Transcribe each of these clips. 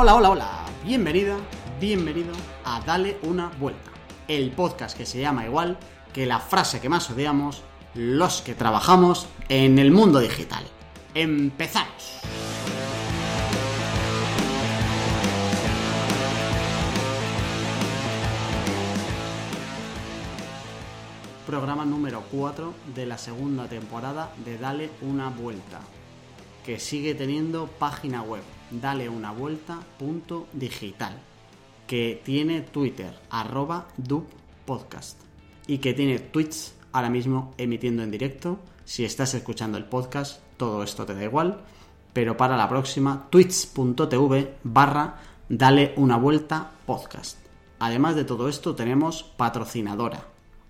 Hola, hola, hola. Bienvenida, bienvenido a Dale una vuelta. El podcast que se llama igual que la frase que más odiamos los que trabajamos en el mundo digital. Empezamos. Programa número 4 de la segunda temporada de Dale una vuelta, que sigue teniendo página web, daleunavuelta.digital, que tiene Twitter, arroba dubpodcast, y que tiene Twitch ahora mismo emitiendo en directo. Si estás escuchando el podcast, todo esto te da igual, pero para la próxima, twitch.tv barra dale una vuelta podcast. Además de todo esto, tenemos patrocinadora.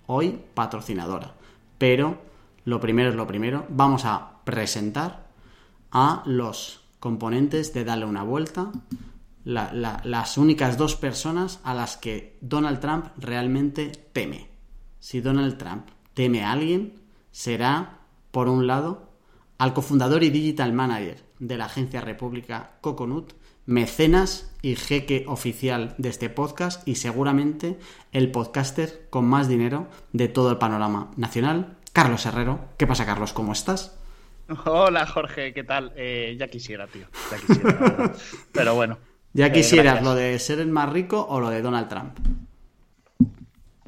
Hoy, patrocinadora. Pero lo primero es lo primero. Vamos a presentar a los componentes de Dale una vuelta. la- la- las únicas dos personas a las que Donald Trump realmente teme. Si Donald Trump teme a alguien, será, por un lado, al cofundador y digital manager de la agencia República Coconut, mecenas y jeque oficial de este podcast y seguramente el podcaster con más dinero de todo el panorama nacional, Carlos Herrero. ¿Qué pasa, Carlos? ¿Cómo estás? Hola Jorge, ¿qué tal? Eh, ya quisiera, tío. Ya quisiera. Pero bueno. ¿Ya Eh, quisieras lo de ser el más rico o lo de Donald Trump?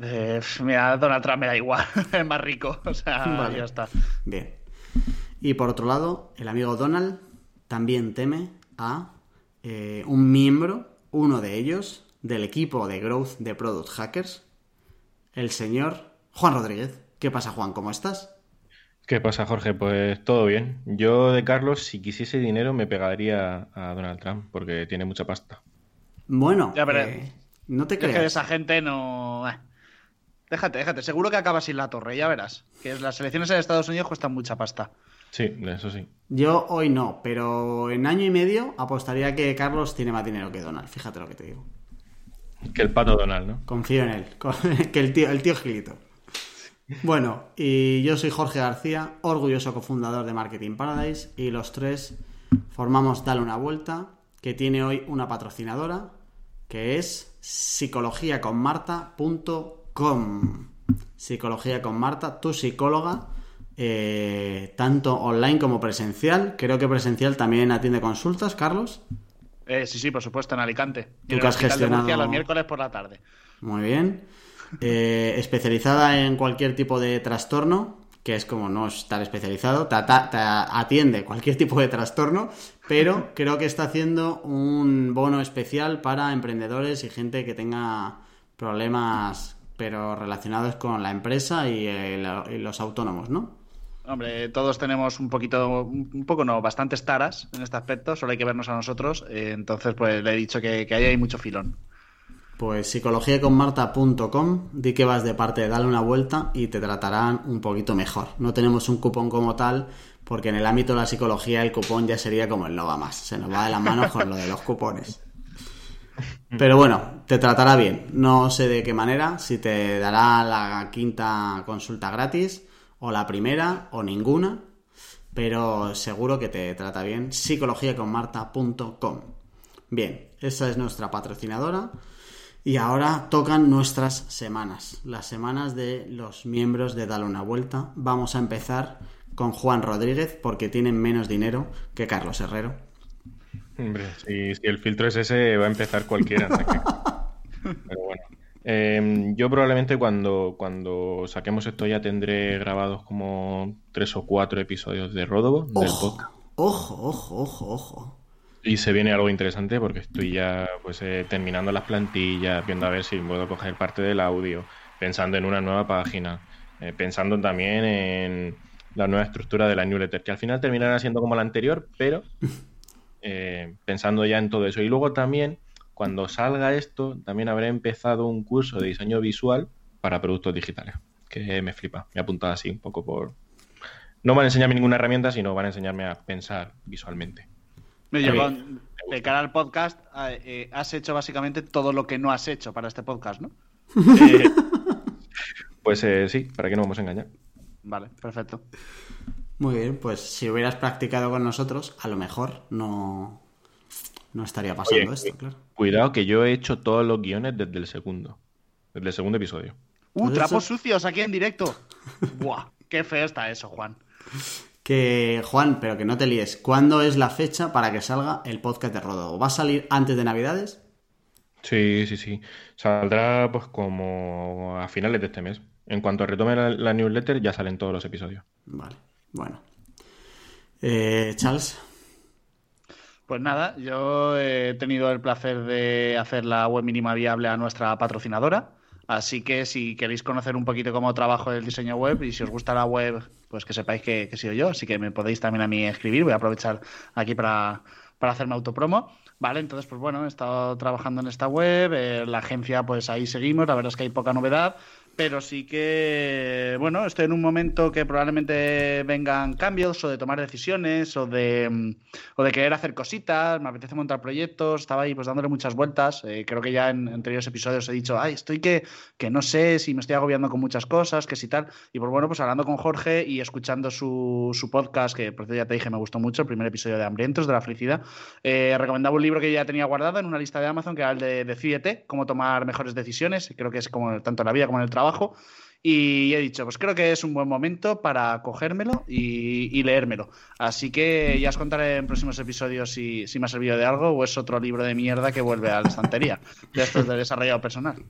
Eh, mira, Donald Trump me da igual, es más rico. O sea, Vale. ya está. Bien. Y por otro lado, el amigo Donald también teme a eh, un miembro, uno de ellos, del equipo de Growth de Product Hackers, el señor Juan Rodríguez. ¿Qué pasa, Juan? ¿Cómo estás? ¿Qué pasa, Jorge? Pues todo bien. Yo de Carlos, si quisiese dinero, me pegaría a Donald Trump, porque tiene mucha pasta. Bueno, Ya, pero- eh, no te Es que de creas. esa gente no. eh. Déjate, déjate. Seguro que acabas sin la torre, ya verás. Que las elecciones en Estados Unidos cuestan mucha pasta. Sí, eso sí. Yo hoy no, pero en año y medio apostaría que Carlos tiene más dinero que Donald. Fíjate lo que te digo. Que el pato Donald, ¿no? Confío en él, que el tío, el tío Gilito. Bueno, y yo soy Jorge García, orgulloso cofundador de Marketing Paradise, y los tres formamos Dale una Vuelta, que tiene hoy una patrocinadora, que es psicologiaconmarta.com. Psicología con Marta, tu psicóloga, eh, tanto online como presencial. Creo que presencial también atiende consultas, Carlos. Eh, sí, sí, por supuesto, en Alicante. Tú que has gestionado- los miércoles por la tarde. Muy bien. Eh, especializada en cualquier tipo de trastorno, que es como no estar especializado, te, ata- te atiende cualquier tipo de trastorno, pero creo que está haciendo un bono especial para emprendedores y gente que tenga problemas, pero relacionados con la empresa y, eh, y los autónomos, ¿no? Hombre, todos tenemos un poquito, un poco no, bastantes taras en este aspecto, solo hay que vernos a nosotros. eh, entonces, pues le he dicho que, que ahí hay mucho filón. Pues psicologiaconmarta.com, di que vas de parte de darle una vuelta y te tratarán un poquito mejor. No tenemos un cupón como tal, porque en el ámbito de la psicología el cupón ya sería como el no va más. Se nos va de las manos con lo de los cupones. Pero bueno, te tratará bien. No sé de qué manera, si te dará la quinta consulta gratis, o la primera, o ninguna, pero seguro que te trata bien. psicologiaconmarta.com. Bien, esa es nuestra patrocinadora. Y ahora tocan nuestras semanas, las semanas de los miembros de Dale una Vuelta. Vamos a empezar con Juan Rodríguez porque tienen menos dinero que Carlos Herrero. Hombre, si, si el filtro es ese, va a empezar cualquiera. Pero bueno. Eh, yo probablemente cuando, cuando saquemos esto ya tendré grabados como tres o cuatro episodios de Ródogo, del podcast. ojo, ojo, ojo, ojo. Y se viene algo interesante porque estoy ya pues eh, terminando las plantillas, viendo a ver si puedo coger parte del audio, pensando en una nueva página, eh, pensando también en la nueva estructura de la newsletter, que al final terminará siendo como la anterior, pero eh, pensando ya en todo eso. Y luego también, cuando salga esto, también habré empezado un curso de diseño visual para productos digitales, que me flipa. Me he apuntado así un poco por... No van a enseñarme ninguna herramienta, sino van a enseñarme a pensar visualmente. Con- de cara al podcast, eh, has hecho básicamente todo lo que no has hecho para este podcast, ¿no? Eh, pues eh, sí, ¿para qué no vamos a engañar? Vale, perfecto. Muy bien, pues si hubieras practicado con nosotros, a lo mejor no, no estaría pasando Oye, esto, claro. Cuidado que yo he hecho todos los guiones desde el segundo. Desde el segundo episodio. Uh, Pues trapos eso- sucios aquí en directo. Buah, qué feo está eso, Juan. Que, Juan, pero que no te líes. ¿Cuándo es la fecha para que salga el podcast de Rodo? ¿Va a salir antes de Navidades? Sí, sí, sí. Saldrá pues como a finales de este mes. En cuanto retome la, la newsletter ya salen todos los episodios. Vale, bueno. Eh, Charles, Pues nada, yo he tenido el placer de hacer la web mínima viable a nuestra patrocinadora. Así que si queréis conocer un poquito cómo trabajo el diseño web y si os gusta la web, pues que sepáis que, he sido yo. Así que me podéis también a mí escribir. Voy a aprovechar aquí para, para hacerme autopromo. Vale, entonces pues bueno, he estado trabajando en esta web. eh, la agencia pues ahí seguimos. La verdad es que hay poca novedad. Pero sí que, bueno, estoy en un momento que probablemente vengan cambios o de tomar decisiones o de, mm, o de querer hacer cositas, me apetece montar proyectos, estaba ahí pues dándole muchas vueltas, eh, creo que ya en anteriores episodios he dicho, ay, estoy que, que no sé si me estoy agobiando con muchas cosas, que si tal, y pues bueno, pues hablando con Jorge y escuchando su, su podcast, que por cierto ya te dije, me gustó mucho, el primer episodio de Hambrientos, de la felicidad, eh, recomendaba un libro que ya tenía guardado en una lista de Amazon, que era el de Decídete, cómo tomar mejores decisiones, creo que es como tanto en la vida como en el trabajo, y he dicho, pues creo que es un buen momento para cogérmelo y, y leérmelo. Así que ya os contaré en próximos episodios si, si me ha servido de algo o es otro libro de mierda que vuelve a la estantería de estos de desarrollo personal.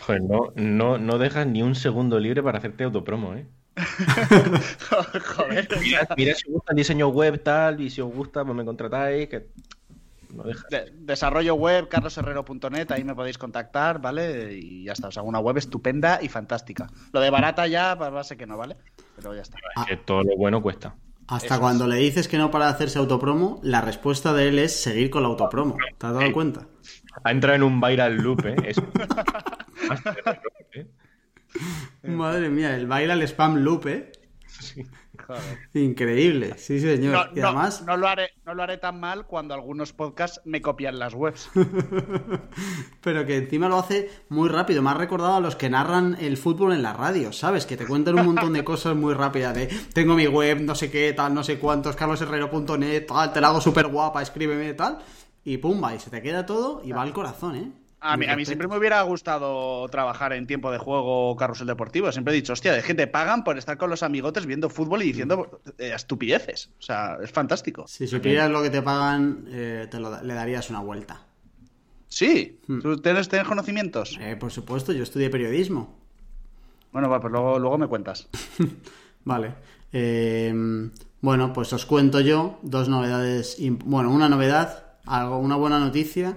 Joder, no, no, no dejas ni un segundo libre para hacerte autopromo, ¿eh? Joder. Mira, mira si os gusta el diseño web tal y si os gusta pues me contratáis, que no dejas. De- desarrollo web, carlosherrero.net, ahí me podéis contactar, ¿vale? Y ya está, o sea, una web estupenda y fantástica. Lo de barata ya, pues va a ser que no, ¿vale? Pero ya está. Que todo lo bueno cuesta. hasta Eso cuando le dices que no para hacerse autopromo, la respuesta de él es seguir con la autopromo. ¿Te has dado Ey. cuenta? Ha entrado en un viral loop, ¿eh? Es... ¿eh? Madre mía, el el spam loop, ¿eh? Increíble, sí señor. No, y no- además, no lo haré, no lo haré tan mal cuando algunos podcasts me copian las webs. pero que encima lo hace muy rápido. Me ha recordado a los que narran el fútbol en la radio, ¿sabes? Que te cuentan un montón de cosas muy rápidas de tengo mi web, no sé qué, tal, no sé cuántos, carlosherrero.net, tal, te la hago súper guapa, escríbeme, tal. Y pumba, y se te queda todo y va al corazón, ¿eh? A mí, a mí siempre me hubiera gustado trabajar en tiempo de juego o carrusel deportivo. Siempre he dicho, hostia, de gente pagan por estar con los amigotes viendo fútbol y diciendo eh, estupideces. O sea, es fantástico. Si supieras lo que te pagan, eh, te lo le darías una vuelta. Sí, Hmm. ¿tú tienes, tienes conocimientos? Eh, por supuesto, yo estudié periodismo. Bueno, va, pues luego, luego me cuentas. Vale. Eh, bueno, pues os cuento yo dos novedades. Bueno, una novedad, algo, una buena noticia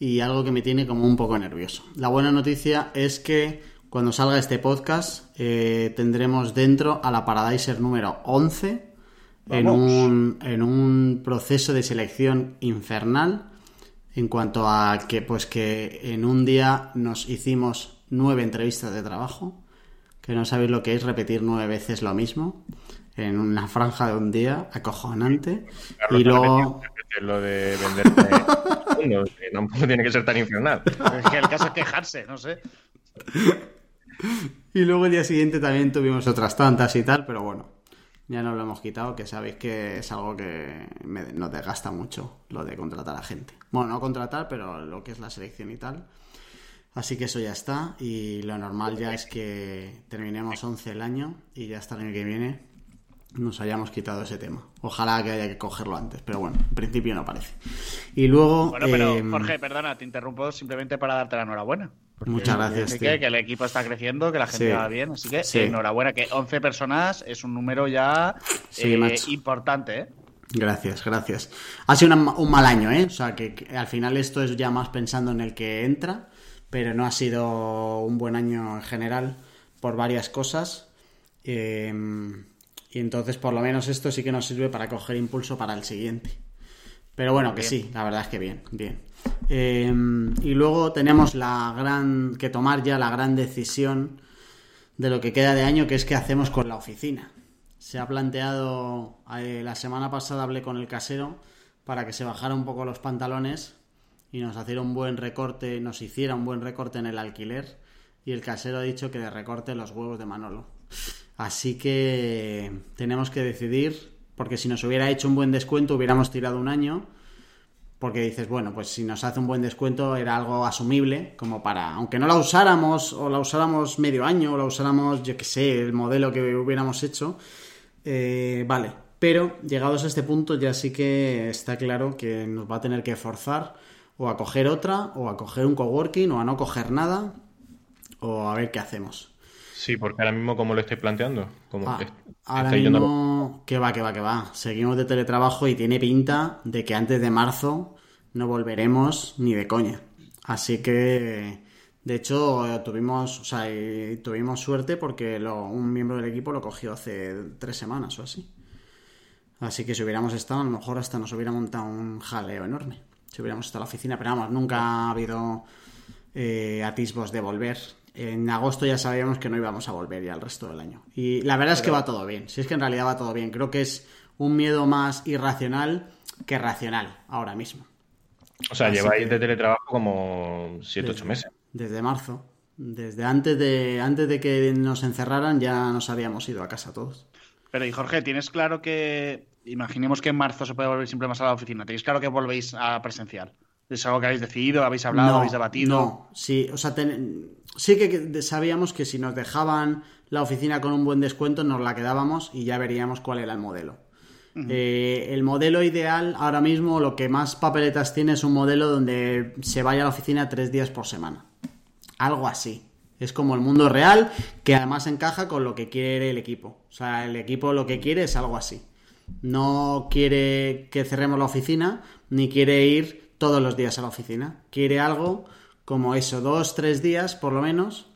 y algo que me tiene como un poco nervioso. La buena noticia es que cuando salga este podcast eh, tendremos dentro a la Paradiser número 11 en un, en un proceso de selección infernal en cuanto a que pues que en un día nos hicimos nueve entrevistas de trabajo que no sabéis lo que es repetir nueve veces lo mismo en una franja de un día acojonante. Y luego que es lo de que tampoco tiene que ser tan infernal. Es que el caso es quejarse, no sé. y luego el día siguiente también tuvimos otras tantas y tal pero bueno ya no lo hemos quitado que sabéis que es algo que me, nos desgasta mucho lo de contratar a gente bueno no contratar pero lo que es la selección y tal Así que eso ya está y lo normal ya es que terminemos 11 el año y ya hasta el año que viene nos hayamos quitado ese tema. Ojalá que haya que cogerlo antes, pero bueno, en principio no parece. Y luego... Bueno, pero eh, Jorge, perdona, te interrumpo simplemente para darte la enhorabuena. Muchas gracias, que, que el equipo está creciendo, que la gente Sí. va bien, así que Sí. enhorabuena, que 11 personas es un número ya Sí, eh, importante, ¿eh? Gracias, gracias. Ha sido una- un mal año, ¿eh? O sea, que, que al final esto es ya más pensando en el que entra, pero no ha sido un buen año en general por varias cosas. Eh, y entonces, por lo menos, esto sí que nos sirve para coger impulso para el siguiente. Pero bueno, que Bien. sí, la verdad es que bien, bien. Eh, y luego tenemos la gran que tomar ya la gran decisión de lo que queda de año, que es qué hacemos con la oficina. Se ha planteado, eh, la semana pasada hablé con el casero para que se bajara un poco los pantalones y nos hiciera un buen recorte, nos hiciera un buen recorte en el alquiler y el casero ha dicho que de recorte los huevos de Manolo. Así que tenemos que decidir, porque si nos hubiera hecho un buen descuento hubiéramos tirado un año, porque dices, bueno, pues si nos hace un buen descuento era algo asumible, como para, aunque no la usáramos o la usáramos medio año o la usáramos, yo que sé, el modelo que hubiéramos hecho, eh, vale. Pero llegados a este punto ya sí que está claro que nos va a tener que forzar o a coger otra, o a coger un coworking, o a no coger nada, o a ver qué hacemos. Sí, porque ahora mismo, como lo estoy planteando? Como ah, ahora mismo, que va, que va, que va. Seguimos de teletrabajo y tiene pinta de que antes de marzo no volveremos ni de coña. Así que, de hecho, tuvimos, o sea, tuvimos suerte porque un miembro del equipo lo cogió hace tres semanas o así. Así que si hubiéramos estado, a lo mejor hasta nos hubiera montado un jaleo enorme. Si hubiéramos estado en la oficina, pero vamos, nunca ha habido eh, atisbos de volver en agosto ya sabíamos que no íbamos a volver ya el resto del año. Y la verdad es que va todo bien. Si es que en realidad va todo bien. Creo que es un miedo más irracional que racional ahora mismo. O sea, lleváis de teletrabajo como 7, 8 meses. Desde marzo. Desde antes de, antes de que nos encerraran ya nos habíamos ido a casa todos. Pero y Jorge, ¿tienes claro que, imaginemos que en marzo se puede volver siempre más a la oficina, ¿tenéis claro que volvéis a presencial? ¿Es algo que habéis decidido, habéis hablado, habéis debatido? No, sí, o sea, sí que sabíamos que si nos dejaban la oficina con un buen descuento, nos la quedábamos y ya veríamos cuál era el modelo. Eh, el modelo ideal, ahora mismo, lo que más papeletas tiene es un modelo donde se vaya a la oficina tres días por semana. Algo así. Es como el mundo real, que además encaja con lo que quiere el equipo. O sea, el equipo lo que quiere es algo así. No quiere que cerremos la oficina, ni quiere ir todos los días a la oficina. Quiere algo como eso, dos, tres días por lo menos,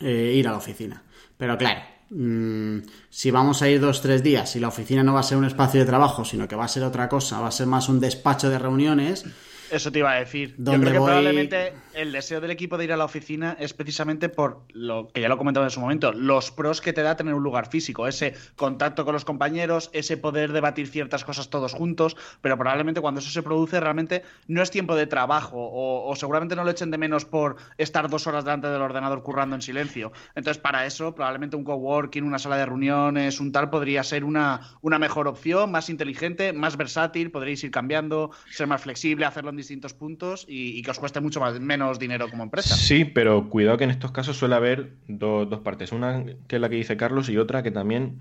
eh, ir a la oficina. Pero claro, mm, si vamos a ir dos, tres días y la oficina no va a ser un espacio de trabajo, sino que va a ser otra cosa, va a ser más un despacho de reuniones, eso te iba a decir. Yo creo que probablemente el deseo del equipo de ir a la oficina es precisamente por lo que ya lo comentaba en su momento, los pros que te da tener un lugar físico, ese contacto con los compañeros, ese poder debatir ciertas cosas todos juntos, pero probablemente cuando eso se produce realmente no es tiempo de trabajo o, seguramente no lo echen de menos por estar dos horas delante del ordenador currando en silencio. Entonces, para eso, probablemente un coworking, una sala de reuniones, un tal, podría ser una, una mejor opción, más inteligente, más versátil, podréis ir cambiando, ser más flexible, hacerlo distintos puntos y, que os cueste mucho más, menos dinero como empresa. Sí, pero cuidado que en estos casos suele haber dos partes. Una que es la que dice Carlos y otra que también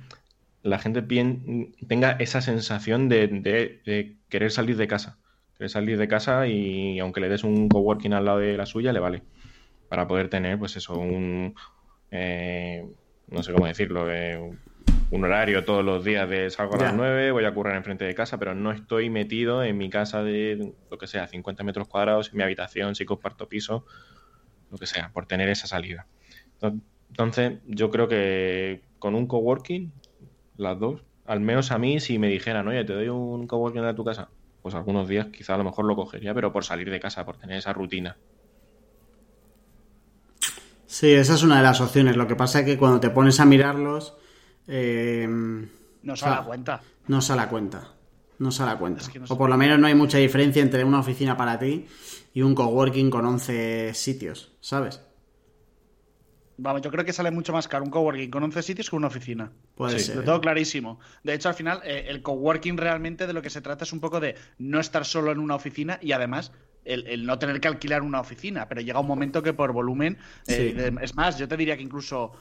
la gente tenga esa sensación de, querer salir de casa. Querer salir de casa y aunque le des un coworking al lado de la suya, le vale. Para poder tener, pues eso, un... Eh, no sé cómo decirlo, eh, horario todos los días de salgo a las 9, voy a currar enfrente de casa, pero no estoy metido en mi casa de lo que sea, 50 metros cuadrados, en mi habitación, si comparto piso, lo que sea, por tener esa salida. Entonces, yo creo que con un coworking, las dos, al menos a mí, si me dijeran, oye, te doy un coworking a tu casa, pues algunos días quizá a lo mejor lo cogería, pero por salir de casa, por tener esa rutina. Sí, esa es una de las opciones. Lo que pasa es que cuando te pones a mirarlos, eh, no se da cuenta. No se da cuenta. No se da cuenta. o por lo menos no hay mucha diferencia entre una oficina para ti y un coworking con 11 sitios, ¿sabes? Vamos, yo creo que sale mucho más caro un coworking con 11 sitios que una oficina. Puede ser. todo clarísimo. De hecho, al final, eh, el coworking realmente de lo que se trata es un poco de no estar solo en una oficina y además el, no tener que alquilar una oficina. Pero llega un momento que por volumen. Eh, es más, yo te diría que incluso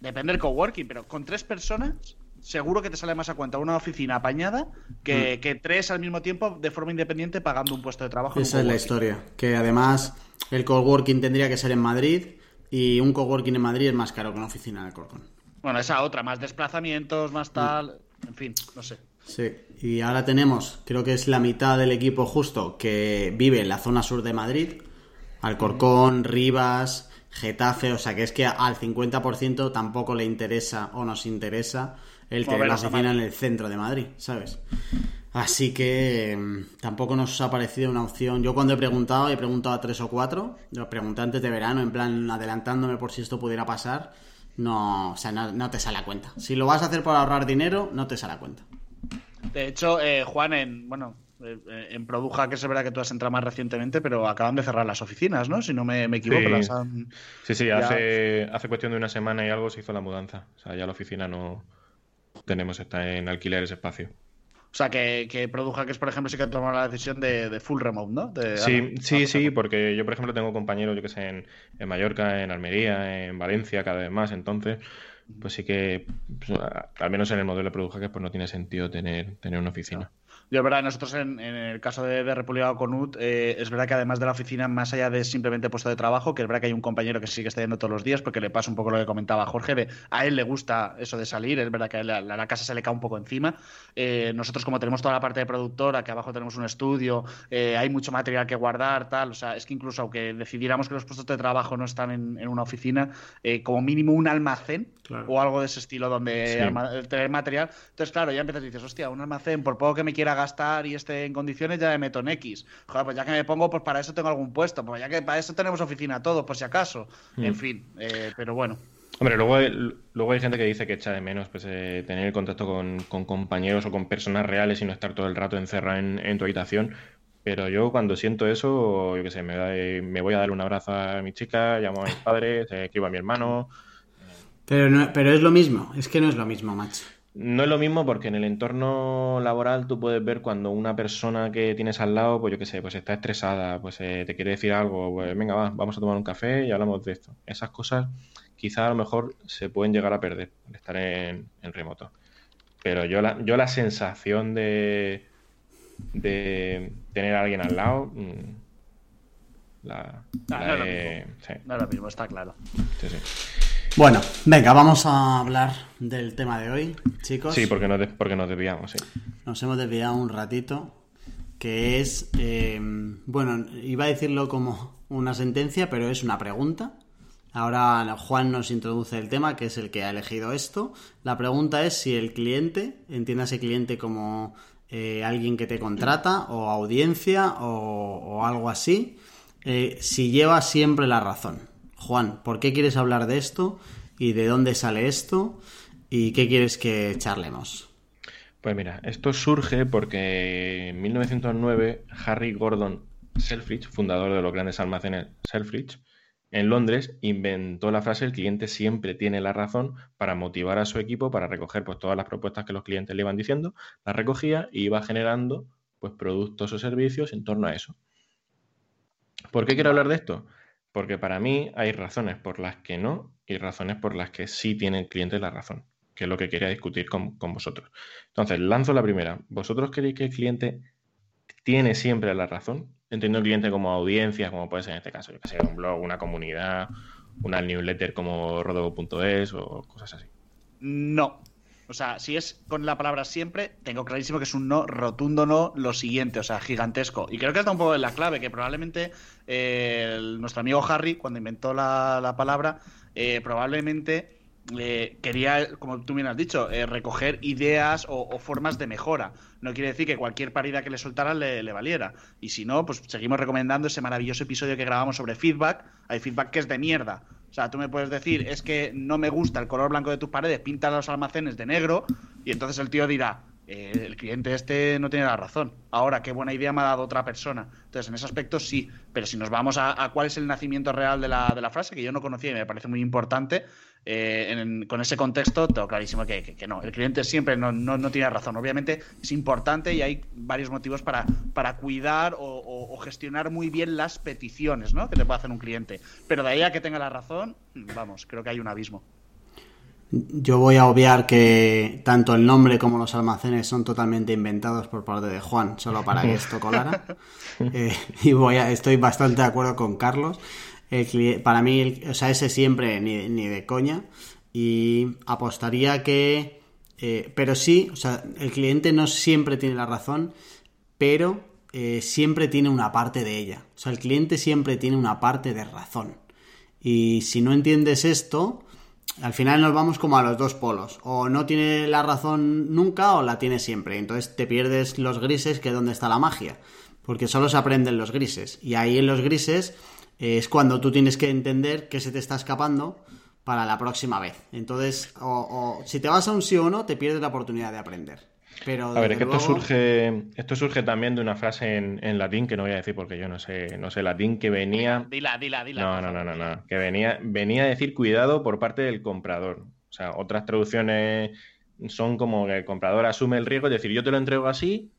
Depende del coworking, pero con tres personas seguro que te sale más a cuenta una oficina apañada que, mm. tres al mismo tiempo de forma independiente pagando un puesto de trabajo. Esa es la historia. Que además el coworking tendría que ser en Madrid y un coworking en Madrid es más caro que una oficina de Corcón. Bueno, esa otra, más desplazamientos, más tal. En fin, no sé. Sí, y ahora tenemos, creo que es la mitad del equipo justo que vive en la zona sur de Madrid. Alcorcón, Rivas, Getafe, o sea que es que al 50% tampoco le interesa o nos interesa el tener la oficina en el centro de Madrid, ¿sabes? Así que mm, tampoco nos ha parecido una opción. Yo cuando he preguntado, he preguntado a tres o cuatro, los pregunté antes de verano, en plan adelantándome por si esto pudiera pasar, no, o sea, no, te sale a cuenta. Si lo vas a hacer por ahorrar dinero, no te sale a cuenta. De hecho, eh, Juan, en, bueno, eh, eh, en Produja, que es verdad que tú has entrado más recientemente, pero acaban de cerrar las oficinas, ¿no? Si no me, equivoco. Sí, sí, hace, hace cuestión de una semana y algo se hizo la mudanza. O sea, ya la oficina no tenemos, está en alquiler ese espacio. O sea, que, que que es por ejemplo, sí que tomado la decisión de, full remote, ¿no? sí, sí, sí, porque yo, por ejemplo, tengo compañeros, yo que sé, en, en Mallorca, en Almería, en Valencia, cada vez más. Entonces, pues sí que, pues, al menos en el modelo de Product pues no tiene sentido tener, tener una oficina. Yo, es verdad, nosotros en, el caso de, de República Conut, eh, es verdad que además de la oficina, más allá de simplemente puesto de trabajo, que es verdad que hay un compañero que sigue está todos los días, porque le pasa un poco lo que comentaba Jorge, de a él le gusta eso de salir, es verdad que a, la, casa se le cae un poco encima. Eh, nosotros, como tenemos toda la parte de productora, que abajo tenemos un estudio, eh, hay mucho material que guardar, tal, o sea, es que incluso aunque decidiéramos que los puestos de trabajo no están en, una oficina, como mínimo un almacén o algo de ese estilo donde tener material. Entonces, claro, ya empiezas y dices, hostia, un almacén, por poco que me quiera gastar y esté en condiciones, ya me meto en X. Joder, pues ya que me pongo, pues para eso tengo algún puesto, pues ya que para eso tenemos oficina todos, por si acaso. En mm. fin, eh, pero bueno. Hombre, luego hay, luego hay gente que dice que echa de menos pues, eh, tener contacto con, compañeros o con personas reales y no estar todo el rato encerrado en, tu habitación. Pero yo cuando siento eso, yo qué sé, me, me, voy a dar un abrazo a mi chica, llamo a mis padres, escribo a mi hermano. Pero, pero es lo mismo, es que no es lo mismo, macho. No es lo mismo porque en el entorno laboral tú puedes ver cuando una persona que tienes al lado, pues yo qué sé, pues está estresada, pues eh, te quiere decir algo, pues venga, va, vamos a tomar un café y hablamos de esto. Esas cosas quizás a lo mejor se pueden llegar a perder al estar en, remoto. Pero yo la, yo la sensación de, de tener a alguien al lado, mm, la, ah, no, es lo mismo, está claro. Sí, sí. Bueno, venga, vamos a hablar del tema de hoy, chicos. Sí, porque nos, porque nos desviamos, sí. Nos hemos desviado un ratito, que es, eh, bueno, iba a decirlo como una sentencia, pero es una pregunta. Ahora Juan nos introduce el tema, que es el que ha elegido esto. La pregunta es si el cliente, ese cliente como eh, alguien que te contrata o audiencia o, algo así, eh, si lleva siempre la razón. Juan, ¿por qué quieres hablar de esto? ¿Y de dónde sale esto? ¿Y qué quieres que charlemos? Pues mira, esto surge porque en 1909 Harry Gordon Selfridge, fundador de los grandes almacenes Selfridge, en Londres inventó la frase el cliente siempre tiene la razón para motivar a su equipo para recoger pues, todas las propuestas que los clientes le iban diciendo, las recogía y iba generando pues, productos o servicios en torno a eso. ¿Por qué quiero hablar de esto? Porque para mí hay razones por las que no y razones por las que sí tiene el cliente la razón, que es lo que quería discutir con, vosotros. Entonces, lanzo la primera. ¿Vosotros queréis que el cliente tiene siempre la razón? Entiendo el cliente como audiencia, como puede ser en este caso, yo que sé, un blog, una comunidad, una newsletter como rodogo.es o cosas así. No, o sea, si es con la palabra siempre, tengo clarísimo que es un no, rotundo no, lo siguiente, o sea, gigantesco. Y creo que está un poco en la clave, que probablemente eh, nuestro amigo Harry, cuando inventó la, palabra, eh, probablemente eh, quería, como tú bien has dicho, recoger ideas o, formas de mejora. No quiere decir que cualquier parida que le soltaran le, le, valiera. Y si no, pues seguimos recomendando ese maravilloso episodio que grabamos sobre feedback. Hay feedback que es de mierda sea, tú me puedes decir, es que no me gusta el color blanco de tus paredes, pinta los almacenes de negro, y entonces el tío dirá, eh, el cliente este no tiene la razón. Ahora, qué buena idea me ha dado otra persona. Entonces, en ese aspecto sí, pero si nos vamos a, cuál es el nacimiento real de la, de la, frase, que yo no conocía y me parece muy importante, eh, con ese contexto tengo clarísimo que, no, el cliente siempre no, no, tiene razón. Obviamente es importante y hay varios motivos para, para cuidar o, gestionar muy bien las peticiones ¿no? que te puede hacer un cliente. Pero de ahí a que tenga la razón, vamos, creo que hay un abismo. Yo voy a obviar que tanto el nombre como los almacenes son totalmente inventados por parte de Juan, solo para que esto colara. Eh, y voy a, estoy bastante de acuerdo con Carlos para mí, o sea, ese siempre ni, ni de coña. Y apostaría que. Eh, pero sí, o sea, el cliente no siempre tiene la razón, pero eh, siempre tiene una parte de ella. O sea, el cliente siempre tiene una parte de razón. Y si no entiendes esto, al final nos vamos como a los dos polos. O no tiene la razón nunca o la tiene siempre. Entonces te pierdes los grises, que es donde está la magia. Porque solo se aprenden los grises. Y ahí en los grises es cuando tú tienes que entender que se te está escapando para la próxima vez. Entonces, o, si te vas a un sí o no, te pierdes la oportunidad de aprender. Pero a ver, es que esto surge, esto surge también de una frase en, latín que no voy a decir porque yo no sé, no sé latín que venía. Dila, dila, dila. No, no, no, no, no, que venía, venía a decir cuidado por parte del comprador. O sea, otras traducciones son como que el comprador asume el riesgo, es decir, yo te lo entrego así,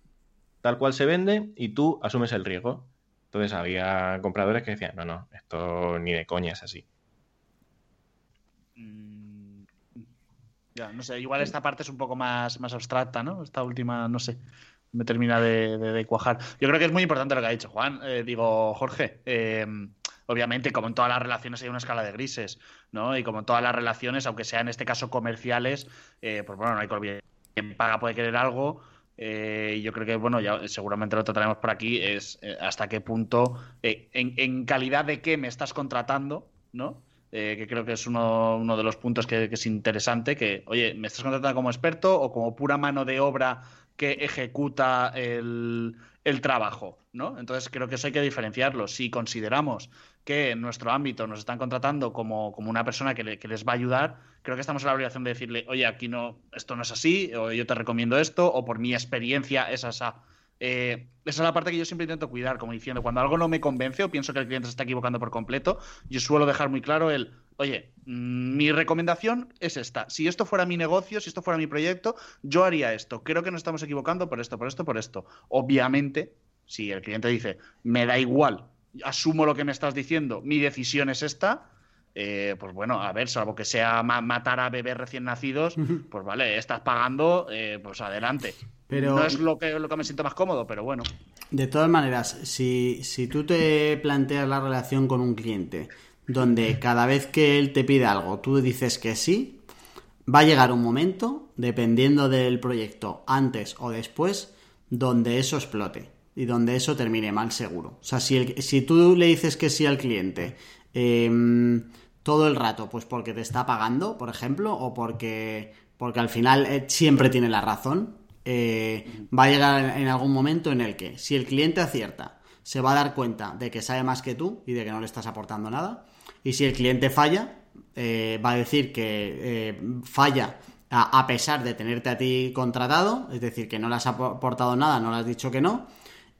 tal cual se vende, y tú asumes el riesgo. Entonces había compradores que decían, no, no, esto ni de coña es así. Mm, ya, no sé, igual esta parte es un poco más, más abstracta, ¿no? Esta última, no sé, me termina de, cuajar. Yo creo que es muy importante lo que ha dicho Juan, eh, digo, Jorge. Eh, obviamente, como en todas las relaciones hay una escala de grises, ¿no? Y como en todas las relaciones, aunque sea en este caso comerciales, eh, pues bueno, no hay que olvidar. Quien paga puede querer algo. Eh, yo creo que, bueno, ya seguramente lo trataremos por aquí, es eh, hasta qué punto, en, calidad de qué me estás contratando, ¿no? Que creo que es uno, uno de los puntos que, que, es interesante, que, oye, ¿me estás contratando como experto o como pura mano de obra que ejecuta el, el trabajo, ¿no? Entonces creo que eso hay que diferenciarlo. Si consideramos que en nuestro ámbito nos están contratando como, una persona que, les va a ayudar, creo que estamos en la obligación de decirle, oye, aquí no, esto no es así, o yo te recomiendo esto, o por mi experiencia es esa. Eh, esa es la parte que yo siempre intento cuidar, como diciendo, cuando algo no me convence o pienso que el cliente se está equivocando por completo, yo suelo dejar muy claro el, oye, mm, mi recomendación es esta. Si esto fuera mi negocio, si esto fuera mi proyecto, yo haría esto. Creo que nos estamos equivocando por esto, por esto, por esto. Obviamente, si el cliente dice, me da igual asumo lo que me estás diciendo, mi decisión es esta, eh, pues bueno, a ver, salvo que sea matar a bebés recién nacidos, pues vale, estás pagando, eh, pues adelante. Pero... No es lo que, lo que me siento más cómodo, pero bueno. De todas maneras, si, si tú te planteas la relación con un cliente, donde cada vez que él te pide algo, tú dices que sí, va a llegar un momento, dependiendo del proyecto, antes o después, donde eso explote y donde eso termine mal seguro. O sea, si, el, si tú le dices que sí al cliente em, todo el rato, pues porque te está pagando, por ejemplo, o porque, porque al final eh, siempre tiene la razón, eh, va a llegar en algún momento en el que si el cliente acierta, se va a dar cuenta de que sabe más que tú y de que no le estás aportando nada. Y si el cliente falla, eh, va a decir que falla a, a, pesar de tenerte a ti contratado, es decir, que no le has aportado nada, no le has dicho que no,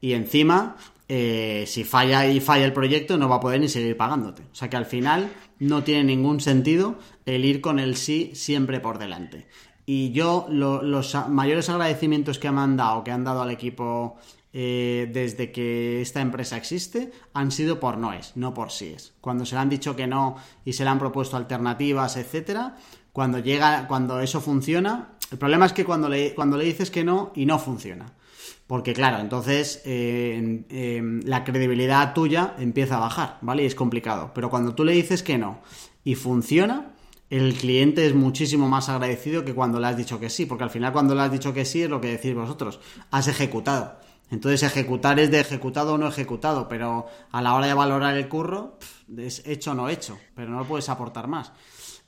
y encima, eh, si falla y falla el proyecto, no va a poder ni seguir pagándote. O sea que al final no tiene ningún sentido el ir con el sí siempre por delante. Y yo los mayores agradecimientos que me han dado, que han dado al equipo eh, desde que esta empresa existe, han sido por noes, no por síes. Cuando se le han dicho que no y se le han propuesto alternativas, etcétera, cuando llega, cuando eso funciona, el problema es que cuando le, cuando le dices que no y no funciona. Porque claro, entonces eh, la credibilidad tuya empieza a bajar, ¿vale? Y es complicado. Pero cuando tú le dices que no y funciona, el cliente es muchísimo más agradecido que cuando le has dicho que sí, porque al final cuando le has dicho que sí es lo que decís vosotros, has ejecutado. Entonces ejecutar es de ejecutado o no ejecutado, pero a la hora de valorar el curro es hecho o no hecho, pero no lo puedes aportar más.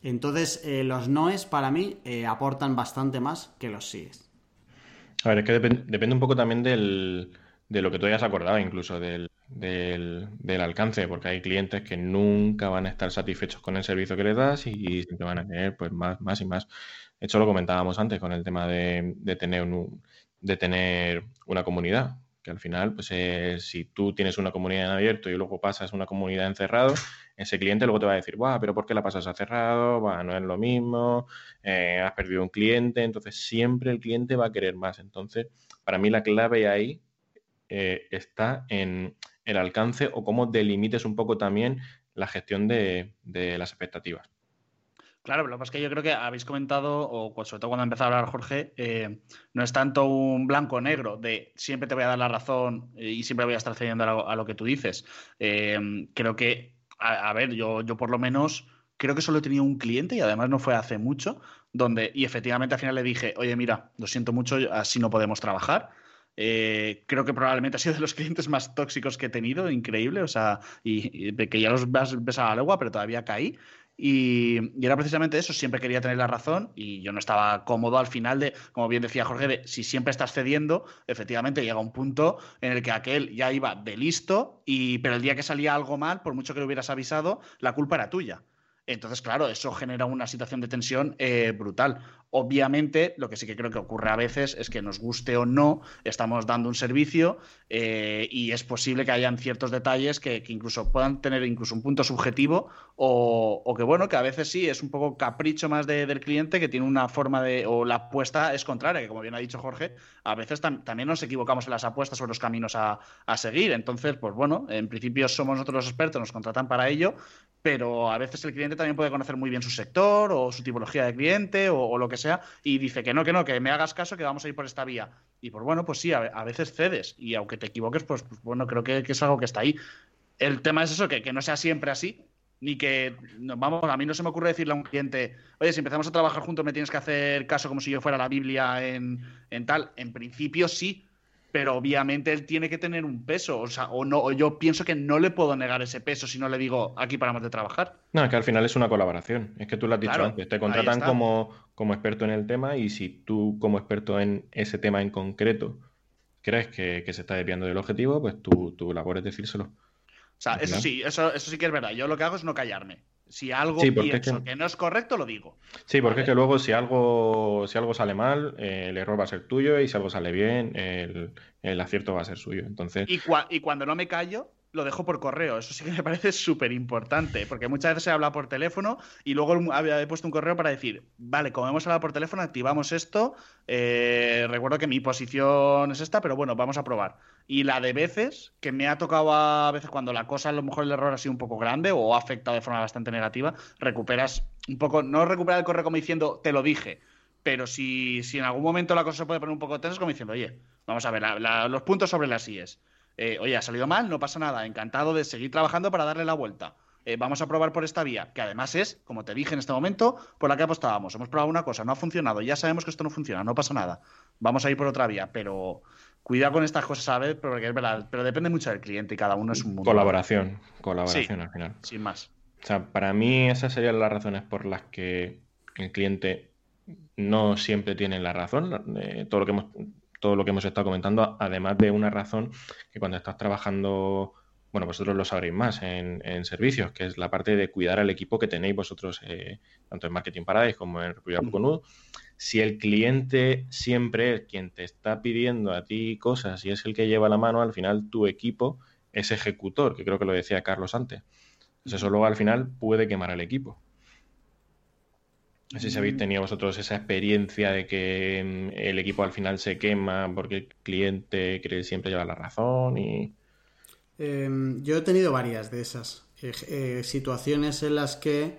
Entonces eh, los noes para mí eh, aportan bastante más que los síes. A ver, es que depende un poco también del, de lo que tú hayas acordado, incluso del, del, alcance, porque hay clientes que nunca van a estar satisfechos con el servicio que les das y, siempre van a tener pues más, más y más. Esto lo comentábamos antes con el tema de, de tener, un, de tener una comunidad que al final, pues eh, si tú tienes una comunidad en abierto y luego pasas una comunidad en cerrado, ese cliente luego te va a decir, Buah, pero ¿por qué la pasas a cerrado? no es lo mismo, eh, has perdido un cliente, entonces siempre el cliente va a querer más. Entonces, para mí la clave ahí eh, está en el alcance o cómo delimites un poco también la gestión de las expectativas. Claro, lo que pasa es que yo creo que habéis comentado, o sobre todo cuando empezó a hablar Jorge, eh, no es tanto un blanco-negro de siempre te voy a dar la razón y siempre voy a estar cediendo a lo, que tú dices. Eh, creo que, a, ver, yo, yo por lo menos creo que solo he tenido un cliente y además no fue hace mucho, donde, y efectivamente al final le dije, oye, mira, lo siento mucho, así no podemos trabajar. Eh, creo que probablemente ha sido de los clientes más tóxicos que he tenido, increíble, o sea, y, que ya los ves a la pero todavía caí. Y, era precisamente eso, siempre quería tener la razón y yo no estaba cómodo al final de, como bien decía Jorge, de si siempre estás cediendo, efectivamente llega un punto en el que aquel ya iba de listo, y, pero el día que salía algo mal, por mucho que lo hubieras avisado, la culpa era tuya. Entonces, claro, eso genera una situación de tensión eh, brutal. Obviamente, lo que sí que creo que ocurre a veces es que nos guste o no, estamos dando un servicio eh, y es posible que hayan ciertos detalles que, incluso puedan tener incluso un punto subjetivo o, que bueno, que a veces sí es un poco capricho más del cliente que tiene una forma de, o la apuesta es contraria, que como bien ha dicho Jorge, a veces también nos equivocamos en las apuestas o los caminos a, a seguir. Entonces, pues bueno, en principio somos nosotros los expertos, nos contratan para ello, pero a veces el cliente también puede conocer muy bien su sector o su tipología de cliente o, lo que sea y dice que no, que no, que me hagas caso, que vamos a ir por esta vía. Y pues bueno, pues sí, a, veces cedes y aunque te equivoques, pues, pues bueno, creo que, es algo que está ahí. El tema es eso, que, que no sea siempre así, ni que, vamos, a mí no se me ocurre decirle a un cliente, oye, si empezamos a trabajar juntos me tienes que hacer caso como si yo fuera la Biblia en, en tal. En principio sí, pero obviamente él tiene que tener un peso, o sea, o no, yo pienso que no le puedo negar ese peso si no le digo aquí paramos de trabajar. No, es que al final es una colaboración, es que tú lo has dicho antes, te contratan como, como experto en el tema y si tú como experto en ese tema en concreto crees que, se está desviando del objetivo, pues tu, tu labor es decírselo. O sea, eso sí, eso, eso sí que es verdad. Yo lo que hago es no callarme. Si algo pienso que... no es correcto, lo digo. Sí, porque es que luego si algo, si algo sale mal, eh, el error va a ser tuyo y si algo sale bien, el, acierto va a ser suyo. Entonces... Y, y cuando no me callo, lo dejo por correo. Eso sí que me parece súper importante, porque muchas veces se habla por teléfono y luego había puesto un correo para decir, vale, como hemos hablado por teléfono, activamos esto. Eh, recuerdo que mi posición es esta, pero bueno, vamos a probar. Y la de veces, que me ha tocado a veces cuando la cosa, a lo mejor el error ha sido un poco grande o ha afectado de forma bastante negativa, recuperas un poco, no recuperar el correo como diciendo, te lo dije, pero si, si en algún momento la cosa se puede poner un poco tensa, como diciendo, oye, vamos a ver, los puntos sobre las IES eh, oye, ha salido mal, no pasa nada, encantado de seguir trabajando para darle la vuelta. Eh, vamos a probar por esta vía, que además es, como te dije en este momento, por la que apostábamos. Hemos probado una cosa, no ha funcionado, ya sabemos que esto no funciona, no pasa nada. Vamos a ir por otra vía, pero cuidado con estas cosas, ¿sabes? Porque es verdad, pero depende mucho del cliente y cada uno es un mundo. Colaboración, colaboración al final. Sin más. O sea, para mí esas serían las razones por las que el cliente no siempre tiene la razón. Eh, todo lo que hemos todo lo que hemos estado comentando, además de una razón que cuando estás trabajando, bueno, vosotros lo sabréis más en, servicios, que es la parte de cuidar al equipo que tenéis vosotros, eh, tanto en Marketing Paradise como en República Coconut. Si el cliente siempre es quien te está pidiendo a ti cosas y es el que lleva la mano, al final tu equipo es ejecutor, que creo que lo decía Carlos antes. Entonces eso luego al final puede quemar al equipo. No sé si habéis mm. tenido vosotros esa experiencia de que mm, el equipo al final se quema porque el cliente cree siempre lleva la razón y... Em, yo he tenido varias de esas eh, eh, situaciones en las que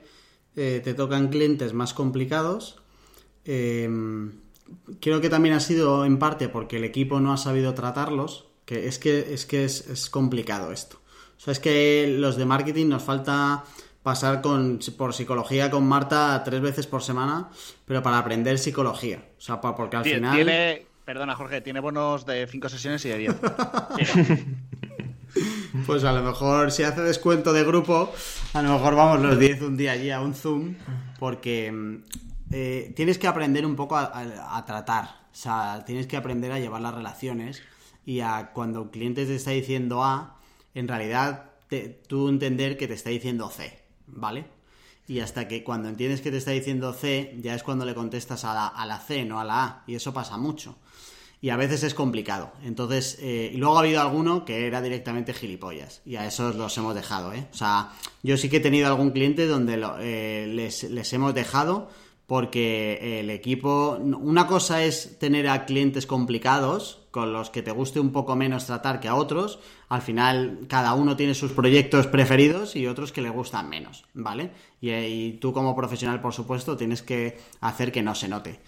eh, te tocan clientes más complicados. Em, creo que también ha sido en parte porque el equipo no ha sabido tratarlos, que es que es, que es, es complicado esto. O sea, es que los de marketing nos falta pasar con, por psicología con Marta tres veces por semana, pero para aprender psicología. O sea, porque al final. Tiene, perdona, Jorge, tiene bonos de cinco sesiones y de diez. pues a lo mejor si hace descuento de grupo, a lo mejor vamos los 10 un día allí a un Zoom, porque mm, eh, tienes que aprender un poco a, tratar. O sea, tienes que aprender a llevar las relaciones y a cuando un cliente te está diciendo A, en realidad tú entender que te está diciendo C. ¿vale? Y hasta que cuando entiendes que te está diciendo C, ya es cuando le contestas a la, a la C, no a la A. Y eso pasa mucho. Y a veces es complicado. Entonces, eh, y luego ha habido alguno que era directamente gilipollas. Y a esos los hemos dejado, ¿eh? O sea, yo sí que he tenido algún cliente donde eh, les, les hemos dejado porque el equipo, una cosa es tener a clientes complicados con los que te guste un poco menos tratar que a otros, al final cada uno tiene sus proyectos preferidos y otros que le gustan menos, ¿vale? Y, tú como profesional, por supuesto, tienes que hacer que no se note.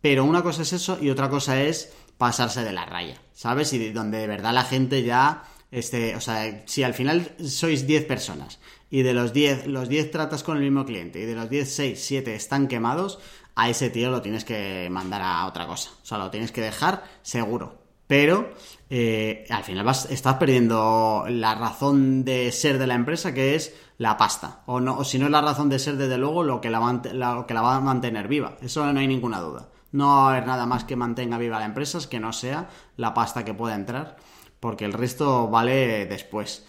Pero una cosa es eso y otra cosa es pasarse de la raya, ¿sabes? Y donde de verdad la gente ya... Este, o sea, si al final sois 10 personas y de los 10, los 10 tratas con el mismo cliente y de los 10, 6, 7 están quemados, a ese tío lo tienes que mandar a otra cosa. O sea, lo tienes que dejar seguro. Pero eh, al final vas, estás perdiendo la razón de ser de la empresa, que es la pasta. O, no, o si no es la razón de ser, desde luego, lo que, la, lo que la va a mantener viva. Eso no hay ninguna duda. No va a haber nada más que mantenga viva la empresa, que no sea la pasta que pueda entrar, porque el resto vale después.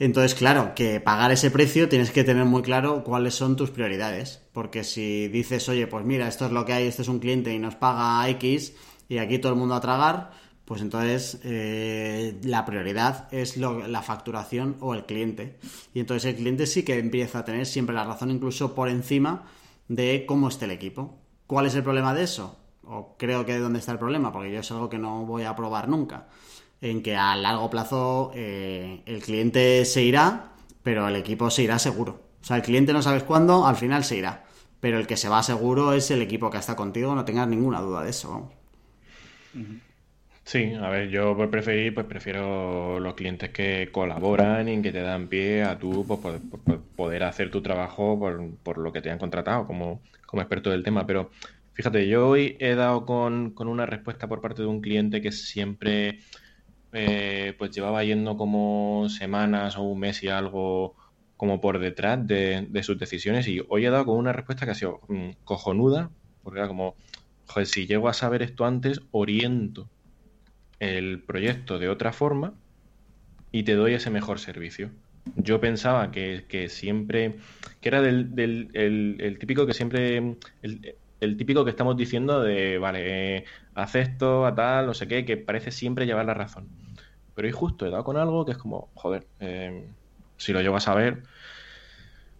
Entonces, claro, que pagar ese precio tienes que tener muy claro cuáles son tus prioridades. Porque si dices, oye, pues mira, esto es lo que hay, este es un cliente y nos paga X y aquí todo el mundo a tragar, pues entonces eh, la prioridad es la facturación o el cliente. Y entonces el cliente sí que empieza a tener siempre la razón, incluso por encima de cómo esté el equipo. ¿Cuál es el problema de eso? O creo que de dónde está el problema, porque yo es algo que no voy a probar nunca. En que a largo plazo eh, el cliente se irá, pero el equipo se irá seguro. O sea, el cliente no sabes cuándo, al final se irá. Pero el que se va seguro es el equipo que está contigo, no tengas ninguna duda de eso. Sí, a ver, yo por preferir, pues prefiero los clientes que colaboran y que te dan pie a tú pues, poder hacer tu trabajo por, lo que te han contratado como, experto del tema. Pero fíjate, yo hoy he dado con, una respuesta por parte de un cliente que siempre eh, pues llevaba yendo como semanas o un mes y algo como por detrás de, de, sus decisiones y hoy he dado con una respuesta que ha sido mm, cojonuda, porque era como, joder, si llego a saber esto antes, oriento el proyecto de otra forma y te doy ese mejor servicio. Yo pensaba que, siempre, que era del, el, típico que siempre, el, típico que estamos diciendo de, vale, haz esto, a tal, no sé qué, que parece siempre llevar la razón. Pero hoy justo he dado con algo que es como, joder, eh, si lo llevo a saber,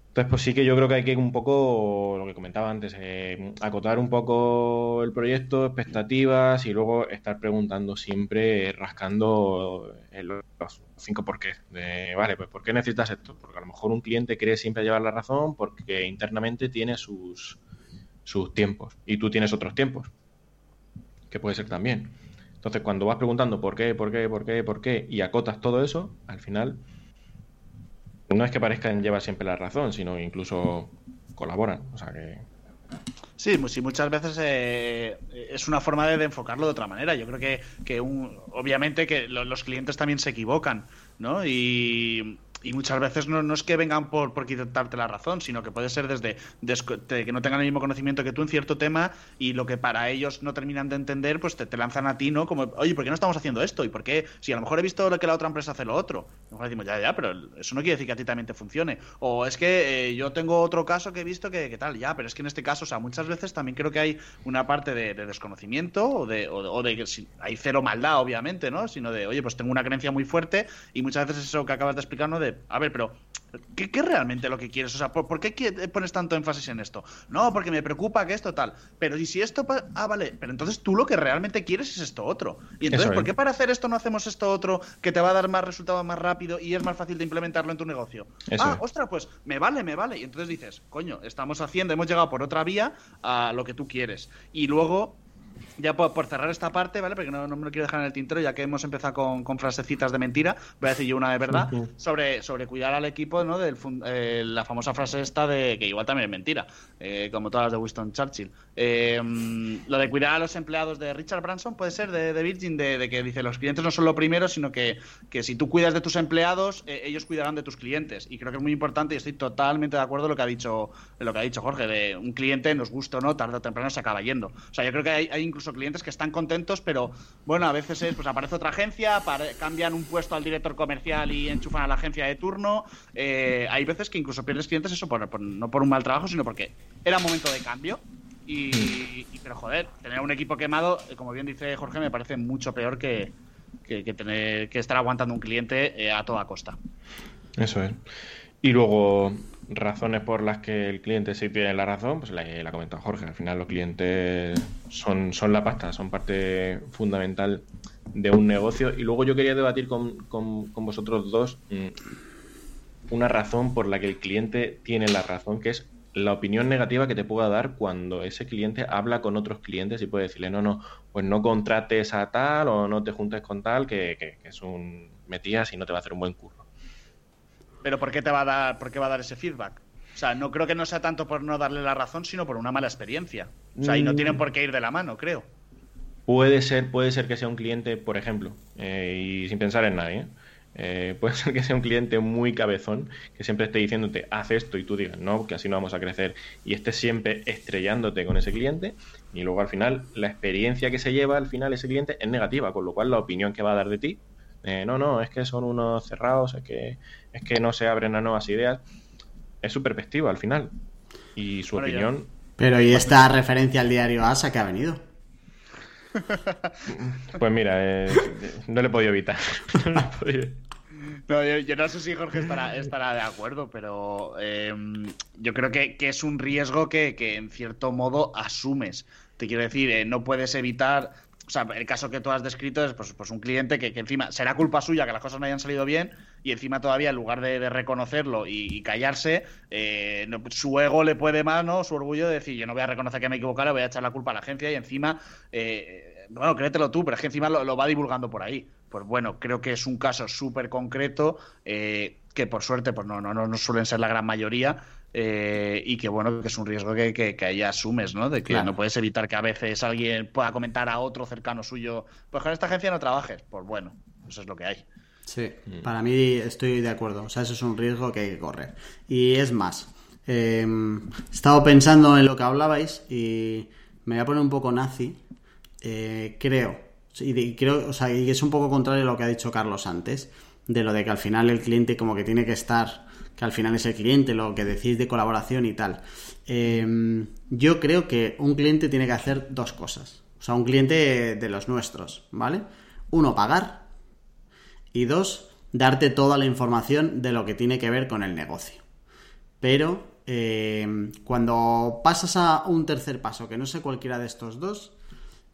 entonces, pues sí que yo creo que hay que un poco, lo que comentaba antes, eh, acotar un poco el proyecto, expectativas y luego estar preguntando siempre, rascando los cinco por qué. De, vale, pues ¿por qué necesitas esto? Porque a lo mejor un cliente cree siempre llevar la razón porque internamente tiene sus, sus tiempos y tú tienes otros tiempos, que puede ser también. Entonces, cuando vas preguntando por qué, por qué, por qué, por qué y acotas todo eso, al final no es que parezcan llevar siempre la razón, sino incluso colaboran. O sea que. Sí, muchas veces eh, es una forma de, enfocarlo de otra manera. Yo creo que, que un, obviamente que los clientes también se equivocan, ¿no? Y, y muchas veces no, no, es que vengan por, por quitarte la razón, sino que puede ser desde, que no tengan el mismo conocimiento que tú en cierto tema y lo que para ellos no terminan de entender, pues te, te, lanzan a ti, ¿no? Como, oye, ¿por qué no estamos haciendo esto? ¿Y por qué? Si a lo mejor he visto que la otra empresa hace lo otro. A lo mejor decimos, ya, ya, pero eso no quiere decir que a ti también te funcione. O es que eh, yo tengo otro caso que he visto que, que, tal, ya, pero es que en este caso, o sea, muchas veces también creo que hay una parte de, desconocimiento o de, o, de que si, hay cero maldad, obviamente, ¿no? Sino de, oye, pues tengo una creencia muy fuerte y muchas veces eso que acabas de explicar, ¿no? De, a ver, pero ¿Qué, es realmente lo que quieres? O sea, ¿por, qué pones tanto énfasis en esto? No, porque me preocupa que esto tal. Pero ¿y si esto... Ah, vale, pero entonces tú lo que realmente quieres es esto otro. Y entonces, ¿por qué para hacer esto no hacemos esto otro que te va a dar más resultados más rápido y es más fácil de implementarlo en tu negocio? ah, ostras, pues me vale, me vale. Y entonces dices, coño, estamos haciendo, hemos llegado por otra vía a lo que tú quieres. Y luego ya por, cerrar esta parte, ¿vale? Porque no, me lo quiero dejar en el tintero, ya que hemos empezado con, frasecitas de mentira, voy a decir yo una de verdad, sobre, sobre cuidar al equipo, ¿no? Del, eh, la famosa frase esta de que igual también es mentira, eh, como todas las de Winston Churchill. Eh, lo de cuidar a los empleados de Richard Branson puede ser de, Virgin, de, que dice los clientes no son lo primero, sino que, que si tú cuidas de tus empleados, ellos cuidarán de tus clientes. Y creo que es muy importante y estoy totalmente de acuerdo con lo que ha dicho, lo que ha dicho Jorge, de un cliente, nos gusta o no, tarde o temprano se acaba yendo. O sea, yo creo que hay, hay incluso clientes que están contentos, pero bueno, a veces es, pues aparece otra agencia, cambian un puesto al director comercial y enchufan a la agencia de turno. Eh, hay veces que incluso pierdes clientes eso por, no por un mal trabajo, sino porque era momento de cambio. Y, pero joder, tener un equipo quemado, eh, como bien dice Jorge, me parece mucho peor que, tener que estar aguantando un cliente eh, a toda costa. Eso es. Y luego, razones por las que el cliente sí tiene la razón, pues la, la comentado Jorge. Al final los clientes son, son la pasta, son parte fundamental de un negocio. Y luego yo quería debatir con, con, vosotros dos mm, una razón por la que el cliente tiene la razón, que es la opinión negativa que te pueda dar cuando ese cliente habla con otros clientes y puede decirle, no, no, pues no contrates a tal o no te juntes con tal, que, que, es un metías y no te va a hacer un buen curso. Pero ¿por qué te va a dar, por qué va a dar ese feedback? O sea, no creo que no sea tanto por no darle la razón, sino por una mala experiencia. O sea, y no tienen por qué ir de la mano, creo. Puede ser, puede ser que sea un cliente, por ejemplo, eh, y sin pensar en nadie, eh, puede ser que sea un cliente muy cabezón, que siempre esté diciéndote, haz esto y tú digas, no, que así no vamos a crecer, y estés siempre estrellándote con ese cliente, y luego al final la experiencia que se lleva al final ese cliente es negativa, con lo cual la opinión que va a dar de ti no, no, es que son unos cerrados, es que, es que no se abren a nuevas ideas. Es su perspectiva al final. Y su opinión. Pero ¿y esta referencia al diario ASA que ha venido? Pues mira, eh, no le he podido evitar. No, yo, no sé si Jorge estará, estará de acuerdo, pero em, yo creo que, es un riesgo que, en cierto modo asumes. Te quiero decir, eh, no puedes evitar o sea, el caso que tú has descrito es pues, pues un cliente que, encima será culpa suya que las cosas no hayan salido bien y encima todavía en lugar de, reconocerlo y, callarse, eh, su ego le puede más, ¿no? Su orgullo de decir, yo no voy a reconocer que me he equivocado, voy a echar la culpa a la agencia y encima, eh, bueno, créetelo tú, pero es que encima lo, va divulgando por ahí. Pues bueno, creo que es un caso súper concreto eh, que por suerte pues no, no, no suelen ser la gran mayoría, eh, y que bueno, que es un riesgo que, que, ahí asumes, ¿no? De que no puedes evitar que a veces alguien pueda comentar a otro cercano suyo, pues con esta agencia no trabajes. Pues bueno, eso es lo que hay. Sí, mm. para mí estoy de acuerdo. O sea, eso es un riesgo que hay que correr. Y es más, eh, he estado pensando en lo que hablabais y me voy a poner un poco nazi. Eh, creo, y creo, o sea, y es un poco contrario a lo que ha dicho Carlos antes, de lo de que al final el cliente como que tiene que estar que al final es el cliente, lo que decís de colaboración y tal. Em, yo creo que un cliente tiene que hacer dos cosas. O sea, un cliente de los nuestros, ¿vale? Uno, pagar. Y dos, darte toda la información de lo que tiene que ver con el negocio. Pero em, cuando pasas a un tercer paso, que no sé cualquiera de estos dos,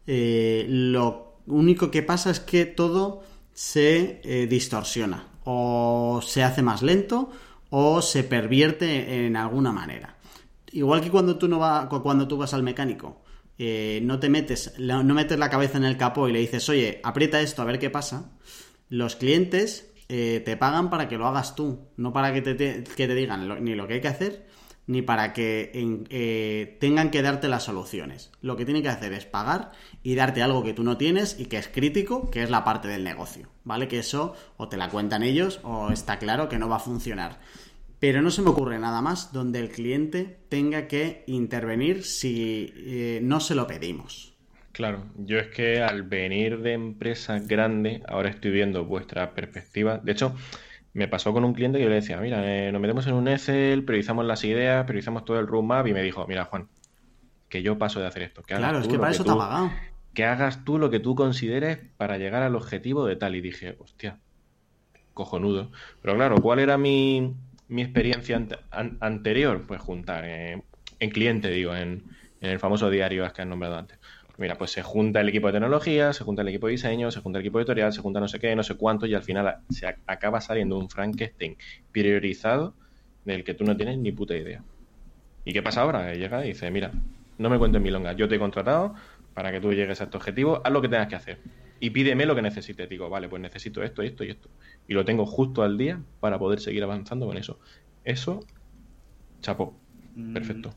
eh, lo único que pasa es que todo se eh, distorsiona o se hace más lento o se pervierte en alguna manera. Igual que cuando tú, no va, cuando tú vas al mecánico, eh, no te metes, no metes la cabeza en el capó y le dices, oye, aprieta esto a ver qué pasa, los clientes eh, te pagan para que lo hagas tú, no para que te, que te digan ni lo que hay que hacer, ni para que eh, tengan que darte las soluciones. Lo que tienen que hacer es pagar y darte algo que tú no tienes y que es crítico, que es la parte del negocio, ¿vale? Que eso o te la cuentan ellos o está claro que no va a funcionar. Pero no se me ocurre nada más donde el cliente tenga que intervenir si eh, no se lo pedimos. Claro, yo es que al venir de empresas grandes, ahora estoy viendo vuestra perspectiva. De hecho, me pasó con un cliente que yo le decía, mira, eh, nos metemos en un Excel, priorizamos las ideas, priorizamos todo el roadmap y me dijo, mira, Juan, que yo paso de hacer esto. Que claro, es que para eso te ha pagado. Que hagas tú lo que tú consideres para llegar al objetivo de tal. Y dije, hostia, cojonudo. Pero claro, ¿cuál era mi, experiencia anterior? Pues juntar eh, en cliente, digo, en, en el famoso diario que has nombrado antes. Mira, pues se junta el equipo de tecnología, se junta el equipo de diseño, se junta el equipo editorial, se junta no sé qué, no sé cuánto, y al final se acaba saliendo un Frankenstein priorizado del que tú no tienes ni puta idea. ¿Y qué pasa ahora? Llega y dice, mira, no me cuentes milonga, yo te he contratado para que tú llegues a este objetivo, haz lo que tengas que hacer. Y pídeme lo que necesites. Digo, vale, pues necesito esto, esto y esto. Y lo tengo justo al día para poder seguir avanzando con eso. Eso, chapo. Mm. Perfecto.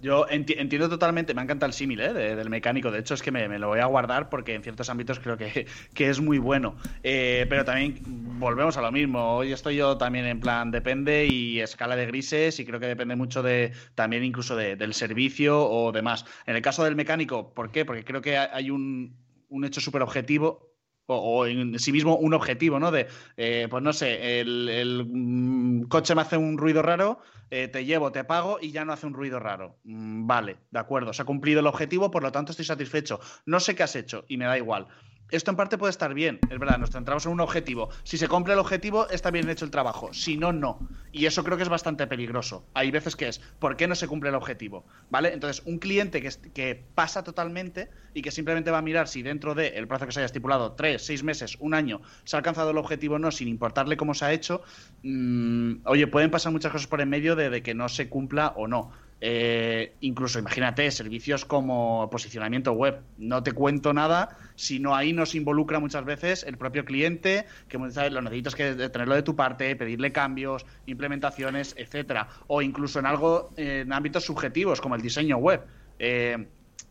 Yo entiendo totalmente, me encanta el símil ¿eh? del mecánico, de hecho es que me, lo voy a guardar porque en ciertos ámbitos creo que, es muy bueno. Eh, pero también volvemos a lo mismo, hoy estoy yo también en plan depende y escala de grises y creo que depende mucho de también incluso del servicio o demás. En el caso del mecánico, ¿por qué? Porque creo que hay un, un hecho súper objetivo o, en sí mismo un objetivo, ¿no? De, eh, pues no sé, el, mm, coche me hace un ruido raro, eh, te llevo, te pago y ya no hace un ruido raro. Mm, vale, de acuerdo, se ha cumplido el objetivo, por lo tanto estoy satisfecho. No sé qué has hecho y me da igual esto en parte puede estar bien, es verdad, nos centramos en un objetivo. Si se cumple el objetivo, está bien hecho el trabajo. Si no, no. Y eso creo que es bastante peligroso. Hay veces que es, ¿por qué no se cumple el objetivo? ¿Vale? Entonces, un cliente que, que pasa totalmente y que simplemente va a mirar si dentro del plazo que se haya estipulado, tres, seis meses, un año, se ha alcanzado el objetivo o no, sin importarle cómo se ha hecho, mm, oye, pueden pasar muchas cosas por en medio de que no se cumpla o no. Eh, incluso imagínate, servicios como posicionamiento web. No te cuento nada, sino ahí nos involucra muchas veces el propio cliente, que lo necesitas que tenerlo de tu parte, pedirle cambios, implementaciones, etcétera. O incluso en algo en ámbitos subjetivos, como el diseño web. Eh,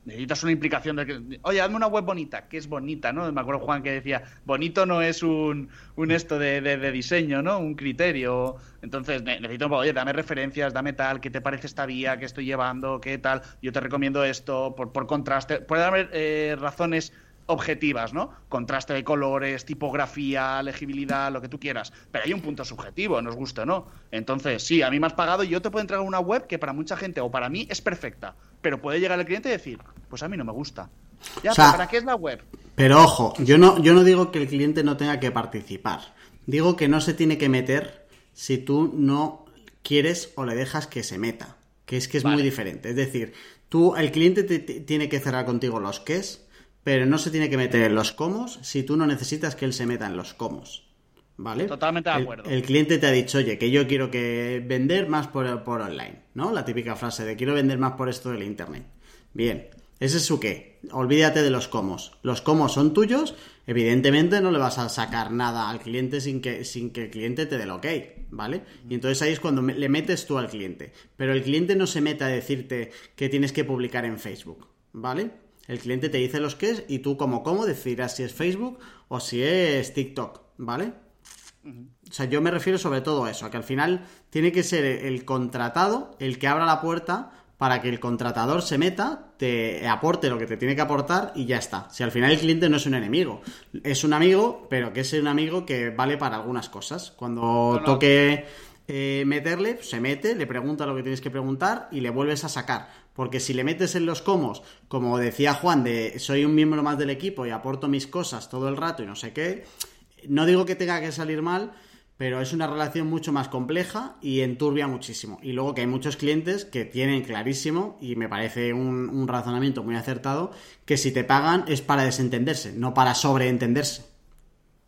necesitas una implicación de que, oye, hazme una web bonita, que es bonita, ¿no? Me acuerdo Juan que decía, bonito no es un, un esto de, de, diseño, ¿no? Un criterio. Entonces, necesito, oye, dame referencias, dame tal, ¿qué te parece esta vía que estoy llevando? ¿Qué tal? Yo te recomiendo esto, por, por contraste. Puede haber eh, razones objetivas, ¿no? Contraste de colores, tipografía, legibilidad, lo que tú quieras. Pero hay un punto subjetivo, nos gusta o no. Entonces, sí, a mí me has pagado y yo te puedo entregar una web que para mucha gente o para mí es perfecta. Pero puede llegar el cliente y decir, pues a mí no me gusta. Ya, ¿para qué es la web? Pero ojo, yo no, yo no digo que el cliente no tenga que participar. Digo que no se tiene que meter si tú no quieres o le dejas que se meta. Que es que es muy diferente. Es decir, tú, el cliente te, tiene que cerrar contigo los es pero no se tiene que meter en los comos si tú no necesitas que él se meta en los comos. ¿Vale? Totalmente de acuerdo. El, cliente te ha dicho, oye, que yo quiero que vender más por, por online, ¿no? La típica frase de quiero vender más por esto del internet. Bien, ese es su qué. Olvídate de los comos. Los comos son tuyos. Evidentemente no le vas a sacar nada al cliente sin que, sin que el cliente te dé el ok, ¿vale? Y entonces ahí es cuando le metes tú al cliente. Pero el cliente no se mete a decirte que tienes que publicar en Facebook, ¿vale? El cliente te dice los que es y tú como cómo decidirás si es Facebook o si es TikTok, ¿vale? O sea, yo me refiero sobre todo a eso, a que al final tiene que ser el contratado el que abra la puerta para que el contratador se meta, te aporte lo que te tiene que aportar y ya está. Si al final el cliente no es un enemigo, es un amigo, pero que es un amigo que vale para algunas cosas. Cuando toque eh, meterle, se mete, le pregunta lo que tienes que preguntar y le vuelves a sacar. Porque si le metes en los comos, como decía Juan, de soy un miembro más del equipo y aporto mis cosas todo el rato y no sé qué, no digo que tenga que salir mal, pero es una relación mucho más compleja y enturbia muchísimo. Y luego que hay muchos clientes que tienen clarísimo, y me parece un, un razonamiento muy acertado, que si te pagan es para desentenderse, no para sobreentenderse.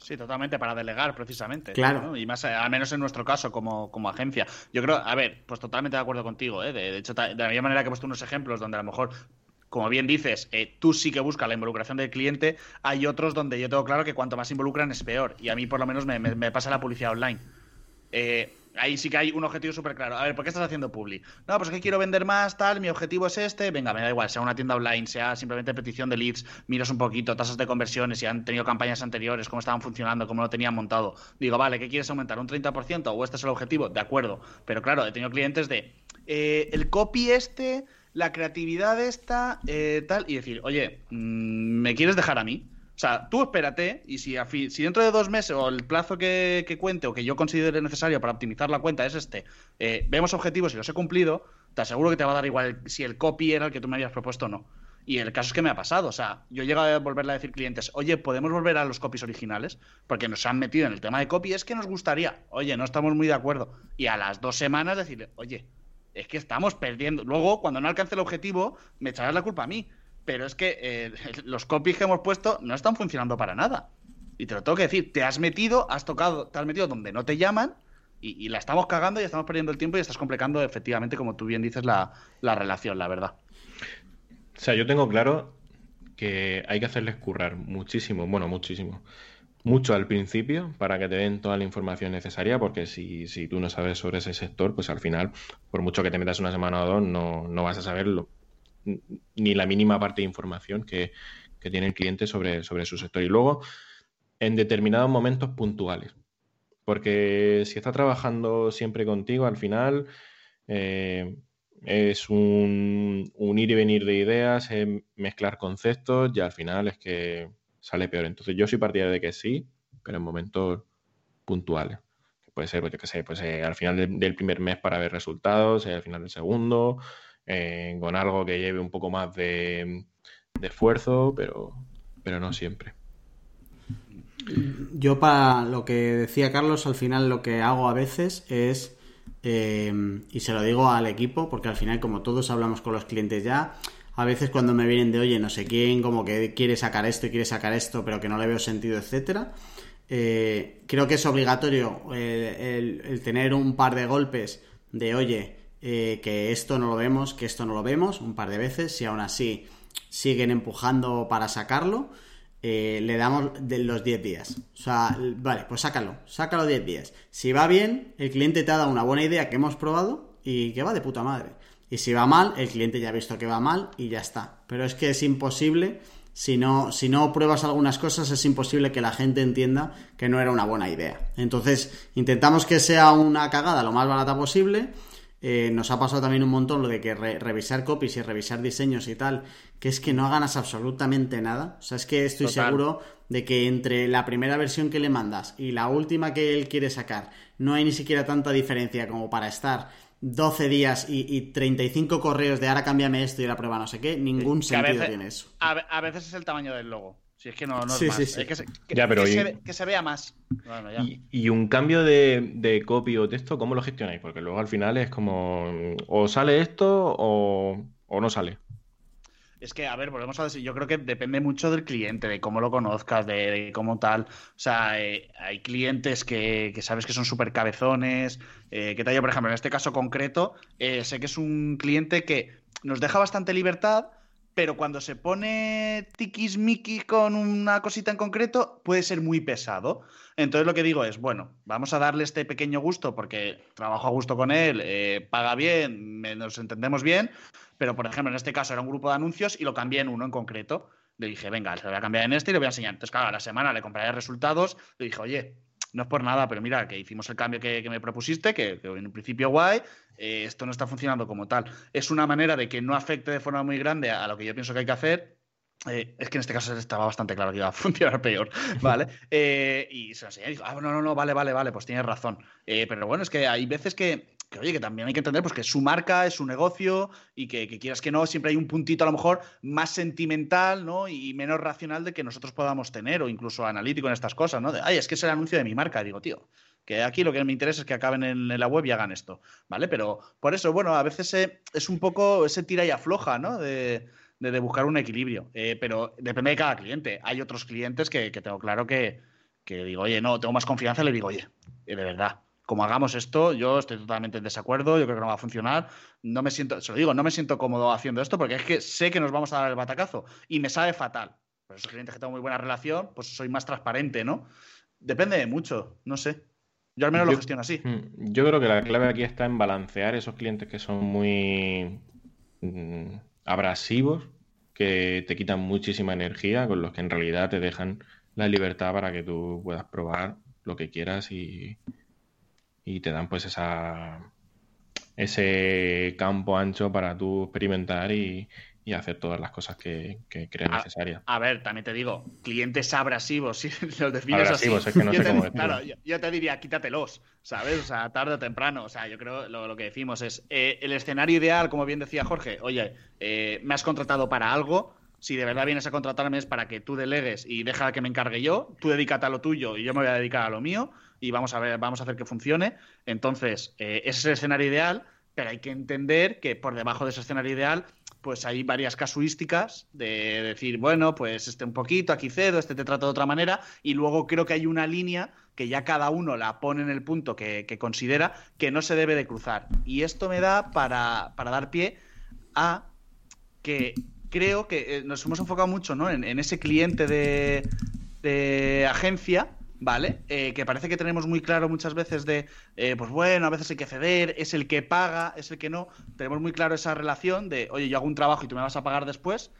Sí, totalmente, para delegar precisamente. Claro. Y más, al menos en nuestro caso, como, como agencia. Yo creo, a ver, pues totalmente de acuerdo contigo. ¿eh? De, hecho, de la misma manera que he puesto unos ejemplos donde a lo mejor como bien dices, eh, tú sí que buscas la involucración del cliente, hay otros donde yo tengo claro que cuanto más involucran es peor. Y a mí por lo menos me, me pasa la publicidad online. Eh, ahí sí que hay un objetivo súper claro. A ver, ¿por qué estás haciendo publi? No, pues es que quiero vender más, tal, mi objetivo es este. Venga, me da igual, sea una tienda online, sea simplemente petición de leads, miras un poquito, tasas de conversiones, si han tenido campañas anteriores, cómo estaban funcionando, cómo lo tenían montado. Digo, vale, ¿qué quieres aumentar? ¿Un 30% o este es el objetivo? De acuerdo. Pero claro, he tenido clientes de eh, el copy este, la creatividad esta, eh, tal, y decir, oye, mm, ¿me quieres dejar a mí? O sea, tú espérate y si, si dentro de dos meses o el plazo que, cuente o que yo considere necesario para optimizar la cuenta es este, eh, vemos objetivos y los he cumplido, te aseguro que te va a dar igual si el copy era el que tú me habías propuesto o no. Y el caso es que me ha pasado. O sea, yo llego a volverle a decir clientes, oye, ¿podemos volver a los copies originales? Porque nos han metido en el tema de copy, es que nos gustaría. Oye, no estamos muy de acuerdo. Y a las dos semanas decirle, oye, es que estamos perdiendo. Luego, cuando no alcance el objetivo, me echarás la culpa a mí pero es que eh, los copies que hemos puesto no están funcionando para nada. Y te lo tengo que decir, te has metido, has tocado, te has metido donde no te llaman y, la estamos cagando y estamos perdiendo el tiempo y estás complicando efectivamente, como tú bien dices, la, relación, la verdad. O sea, yo tengo claro que hay que hacerles currar muchísimo, bueno, muchísimo. Mucho al principio para que te den toda la información necesaria, porque si, si tú no sabes sobre ese sector, pues al final, por mucho que te metas una semana o dos, no, no vas a saberlo ni la mínima parte de información que, tiene el cliente sobre, sobre su sector. Y luego, en determinados momentos puntuales. Porque si está trabajando siempre contigo, al final eh, es un, ir y venir de ideas, mezclar conceptos y al final es que sale peor. Entonces yo soy partidario de que sí, pero en momentos puntuales. Puede ser, yo qué sé, pues al final del, primer mes para ver resultados, al final del segundo, eh, con algo que lleve un poco más de, esfuerzo, pero, pero no siempre. Yo para lo que decía Carlos, al final lo que hago a veces es, eh, y se lo digo al equipo, porque al final como todos hablamos con los clientes ya, a veces cuando me vienen de, oye, no sé quién, como que quiere sacar esto y quiere sacar esto, pero que no le veo sentido, etcétera, eh, creo que es obligatorio el, tener un par de golpes de, oye, eh, que esto no lo vemos, que esto no lo vemos un par de veces, si aún así siguen empujando para sacarlo, eh, le damos de los 10 días. O sea, vale, pues sácalo, sácalo 10 días. Si va bien, el cliente te ha dado una buena idea que hemos probado y que va de puta madre. Y si va mal, el cliente ya ha visto que va mal y ya está. Pero es que es imposible, si no, si no pruebas algunas cosas, es imposible que la gente entienda que no era una buena idea. Entonces, intentamos que sea una cagada lo más barata posible eh, nos ha pasado también un montón lo de que revisar copies y revisar diseños y tal, que es que no ganas absolutamente nada. O sea, es que estoy seguro de que entre la primera versión que le mandas y la última que él quiere sacar, no hay ni siquiera tanta diferencia como para estar 12 días y, y 35 correos de ahora cámbiame esto y la prueba no sé qué, ningún sentido tiene eso. A, veces es el tamaño del logo. Si es que no, no es más. Es que se, que, se, vea más. Y, un cambio de, de, copy o texto, ¿cómo lo gestionáis? Porque luego al final es como o sale esto o, o no sale. Es que, a ver, volvemos a decir, yo creo que depende mucho del cliente, de cómo lo conozcas, de, cómo tal. O sea, eh, hay clientes que, sabes que son súper cabezones. Eh, que tal yo, por ejemplo, en este caso concreto, eh, sé que es un cliente que nos deja bastante libertad, pero cuando se pone tiquismiqui con una cosita en concreto, puede ser muy pesado. Entonces lo que digo es, bueno, vamos a darle este pequeño gusto porque trabajo a gusto con él, paga bien, nos entendemos bien, pero por ejemplo, en este caso era un grupo de anuncios y lo cambié en uno en concreto. Le dije, venga, se lo voy a cambiar en este y le voy a enseñar. Entonces, claro, a la semana le compraré resultados. Le dije, oye, no es por nada, pero mira, que hicimos el cambio que, me propusiste, que, en un principio guay, eh, esto no está funcionando como tal. Es una manera de que no afecte de forma muy grande a lo que yo pienso que hay que hacer. Eh, es que en este caso estaba bastante claro que iba a funcionar peor, ¿vale? Eh, y se lo enseñé y dijo, ah, no, no, no, vale, vale, vale, pues tienes razón. pero bueno, es que hay veces que que oye, que también hay que entender pues, que es su marca, es su negocio y que, quieras que no, siempre hay un puntito a lo mejor más sentimental ¿no? y menos racional de que nosotros podamos tener o incluso analítico en estas cosas, ¿no? De, ay, es que es el anuncio de mi marca, digo, tío. Que aquí lo que me interesa es que acaben en, la web y hagan esto, ¿vale? Pero por eso, bueno, a veces es un poco ese tira y afloja, ¿no? De, buscar un equilibrio. Eh, pero depende de cada cliente. Hay otros clientes que, tengo claro que, que, digo, oye, no, tengo más confianza, le digo, oye, de verdad, como hagamos esto, yo estoy totalmente en desacuerdo, yo creo que no va a funcionar. No me siento, se lo digo, no me siento cómodo haciendo esto porque es que sé que nos vamos a dar el batacazo y me sabe fatal. Pero esos clientes que tengo muy buena relación, pues soy más transparente, ¿no? Depende de mucho, no sé. Yo al menos lo gestiono así. Mm, yo creo que la clave aquí está en balancear esos clientes que son muy mm, abrasivos, que te quitan muchísima energía, con los que en realidad te dejan la libertad para que tú puedas probar lo que quieras y, y te dan pues esa ese campo ancho para tú experimentar y, hacer todas las cosas que, creas necesarias. A ver, también te digo, clientes abrasivos, si los defines abrasivos, Es que no yo sé te, cómo Claro, yo, te diría, quítatelos, ¿sabes? O sea, tarde o temprano. O sea, yo creo lo, lo que decimos es, eh, el escenario ideal, como bien decía Jorge, oye, eh, me has contratado para algo, si de verdad vienes a contratarme es para que tú delegues y deja que me encargue yo, tú dedícate a lo tuyo y yo me voy a dedicar a lo mío y vamos a ver, vamos a hacer que funcione. Entonces, eh, ese es el escenario ideal, pero hay que entender que por debajo de ese escenario ideal, pues hay varias casuísticas de decir, bueno, pues este un poquito, aquí cedo, este te trato de otra manera, y luego creo que hay una línea que ya cada uno la pone en el punto que, considera que no se debe de cruzar. Y esto me da para, dar pie a que creo que eh, nos hemos enfocado mucho ¿no? en, ese cliente de, de agencia ¿vale? Eh, que parece que tenemos muy claro muchas veces de, eh, pues bueno, a veces hay que ceder, es el que paga, es el que no. Tenemos muy claro esa relación de, oye, yo hago un trabajo y tú me vas a pagar después.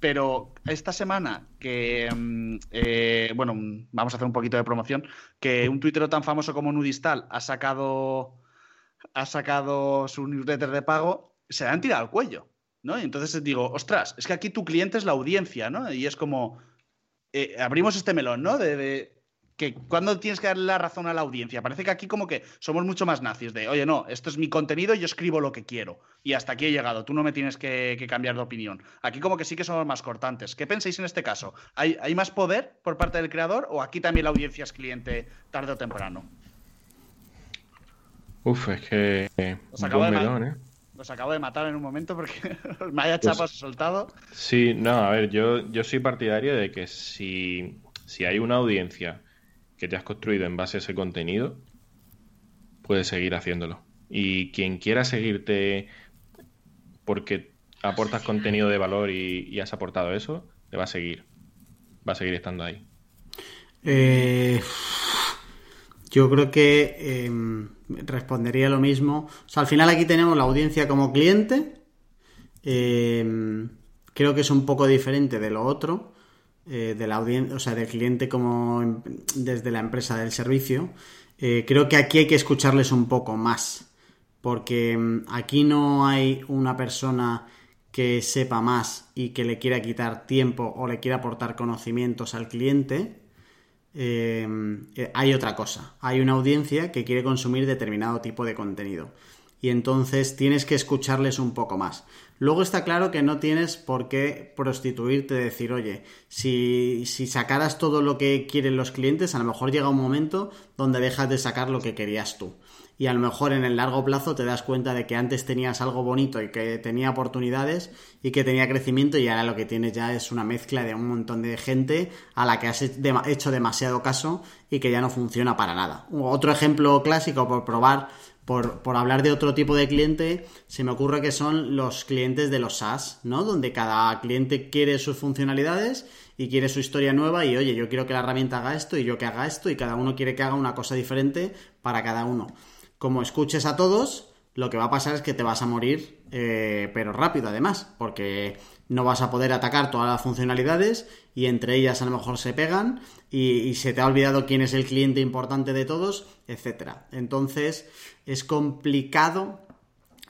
Pero esta semana que, mm, eh, bueno, mm, vamos a hacer un poquito de promoción, que un tuitero tan famoso como Nudistal ha sacado, ha sacado su newsletter de pago, se le han tirado al cuello, ¿no? Y entonces digo, ostras, es que aquí tu cliente es la audiencia, ¿no? Y es como, abrimos este melón, ¿no? de que cuando tienes que darle la razón a la audiencia. Parece que aquí como que somos mucho más nazis de, oye, no, esto es mi contenido y yo escribo lo que quiero. Y hasta aquí he llegado, tú no me tienes que, cambiar de opinión. Aquí como que sí que somos más cortantes. ¿Qué pensáis en este caso? ¿Hay, más poder por parte del creador o aquí también la audiencia es cliente tarde o temprano? Uf, es que... Os acabo, de ¿eh? acabo de matar en un momento porque me haya pues chapas soltado. Sí, no, a ver, yo, yo soy partidario de que si, si hay una audiencia que te has construido en base a ese contenido, puedes seguir haciéndolo. Y quien quiera seguirte porque aportas contenido de valor y, has aportado eso, te va a seguir. Va a seguir estando ahí. Eh, yo creo que em, respondería lo mismo. O sea, al final aquí tenemos la audiencia como cliente. Em, creo que es un poco diferente de lo otro. Eh, de la audiencia, o sea, del cliente como em, desde la empresa del servicio, eh, creo que aquí hay que escucharles un poco más. porque mm, aquí no hay una persona que sepa más y que le quiera quitar tiempo o le quiera aportar conocimientos al cliente, eh, eh, hay otra cosa. Hay una audiencia que quiere consumir determinado tipo de contenido. Y entonces tienes que escucharles un poco más. Luego está claro que no tienes por qué prostituirte, decir, oye, si, si sacaras todo lo que quieren los clientes, a lo mejor llega un momento donde dejas de sacar lo que querías tú y a lo mejor en el largo plazo te das cuenta de que antes tenías algo bonito y que tenía oportunidades y que tenía crecimiento y ahora lo que tienes ya es una mezcla de un montón de gente a la que has hecho demasiado caso y que ya no funciona para nada. Otro ejemplo clásico por probar, por, por hablar de otro tipo de cliente, se me ocurre que son los clientes de los SaaS, ¿no? Donde cada cliente quiere sus funcionalidades y quiere su historia nueva y oye, yo quiero que la herramienta haga esto y yo que haga esto y cada uno quiere que haga una cosa diferente para cada uno como escuches a todos, lo que va a pasar es que te vas a morir, eh, pero rápido además, porque no vas a poder atacar todas las funcionalidades y entre ellas a lo mejor se pegan y, se te ha olvidado quién es el cliente importante de todos, etcétera. Entonces es complicado.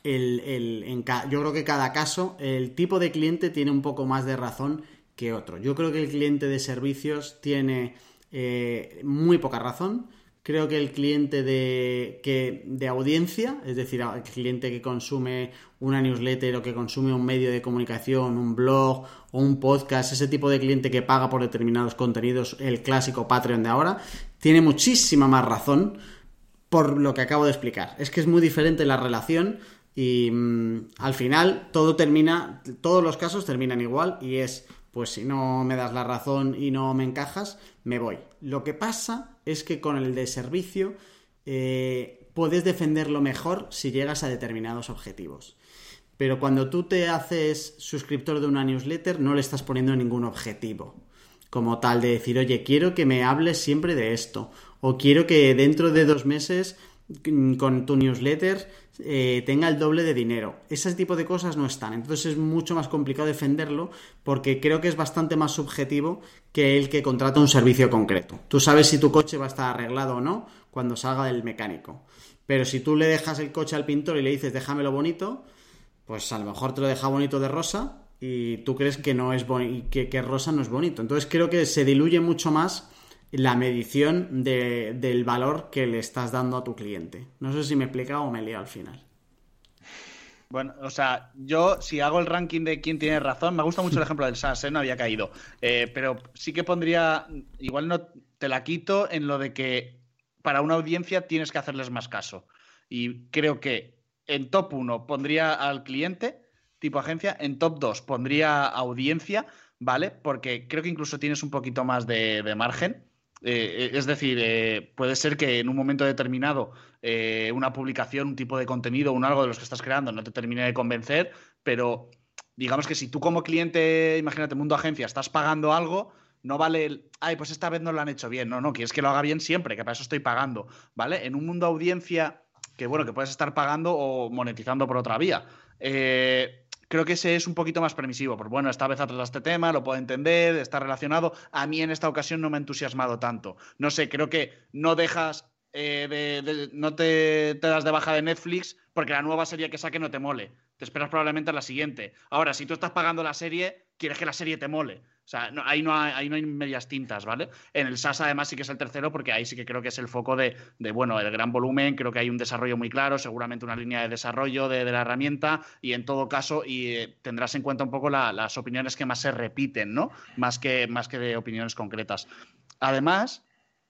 El, yo creo que cada caso, el tipo de cliente tiene un poco más de razón que otro. Yo creo que el cliente de servicios tiene eh, muy poca razón Creo que el cliente de, que, de audiencia, es decir, el cliente que consume una newsletter o que consume un medio de comunicación, un blog o un podcast, ese tipo de cliente que paga por determinados contenidos, el clásico Patreon de ahora, tiene muchísima más razón por lo que acabo de explicar. Es que es muy diferente la relación y mm, al final todo termina, todos los casos terminan igual y es pues si no me das la razón y no me encajas, me voy. Lo que pasa es que con el de servicio eh, puedes defenderlo mejor si llegas a determinados objetivos. Pero cuando tú te haces suscriptor de una newsletter, no le estás poniendo ningún objetivo. Como tal de decir, oye, quiero que me hables siempre de esto. O quiero que dentro de dos meses mm, con tu newsletter eh, tenga el doble de dinero. Ese tipo de cosas no están. Entonces es mucho más complicado defenderlo porque creo que es bastante más subjetivo que el que contrata un servicio concreto. Tú sabes si tu coche va a estar arreglado o no cuando salga del mecánico. Pero si tú le dejas el coche al pintor y le dices déjamelo bonito, pues a lo mejor te lo deja bonito de rosa y tú crees que no es que, que rosa no es bonito. Entonces creo que se diluye mucho más la medición del valor que le estás dando a tu cliente. No sé si me explica o me leo al final. Bueno, o sea, yo si hago el ranking de quién tiene razón, me gusta mucho el ejemplo del SAS, ¿eh? no había caído. Eh, pero sí que pondría, igual no te la quito en lo de que para una audiencia tienes que hacerles más caso. Y creo que en top 1 pondría al cliente, tipo agencia, en top 2 pondría audiencia, ¿vale? Porque creo que incluso tienes un poquito más de margen. Eh, es decir, eh, puede ser que en un momento determinado eh, una publicación, un tipo de contenido, un algo de los que estás creando no te termine de convencer, pero digamos que si tú como cliente, imagínate, mundo agencia, estás pagando algo, no vale el, ay, pues esta vez no lo han hecho bien, no, no, quieres que lo haga bien siempre, que para eso estoy pagando, ¿vale? En un mundo audiencia que, bueno, que puedes estar pagando o monetizando por otra vía. Eh, creo que ese es un poquito más permisivo. Porque bueno, esta vez de este tema, lo puedo entender, está relacionado. A mí en esta ocasión no me ha entusiasmado tanto. No sé, creo que no dejas eh, de, no te, te, das de baja de Netflix porque la nueva serie que saque no te mole. Te esperas probablemente a la siguiente. Ahora, si tú estás pagando la serie, quieres que la serie te mole. O sea, ahí, no hay, ahí no hay medias tintas, ¿vale? En el SAS además sí que es el tercero porque ahí sí que creo que es el foco de, bueno, el gran volumen, creo que hay un desarrollo muy claro, seguramente una línea de desarrollo de, la herramienta y en todo caso y, eh, tendrás en cuenta un poco las opiniones que más se repiten, ¿no? Más que, más que de opiniones concretas. Además,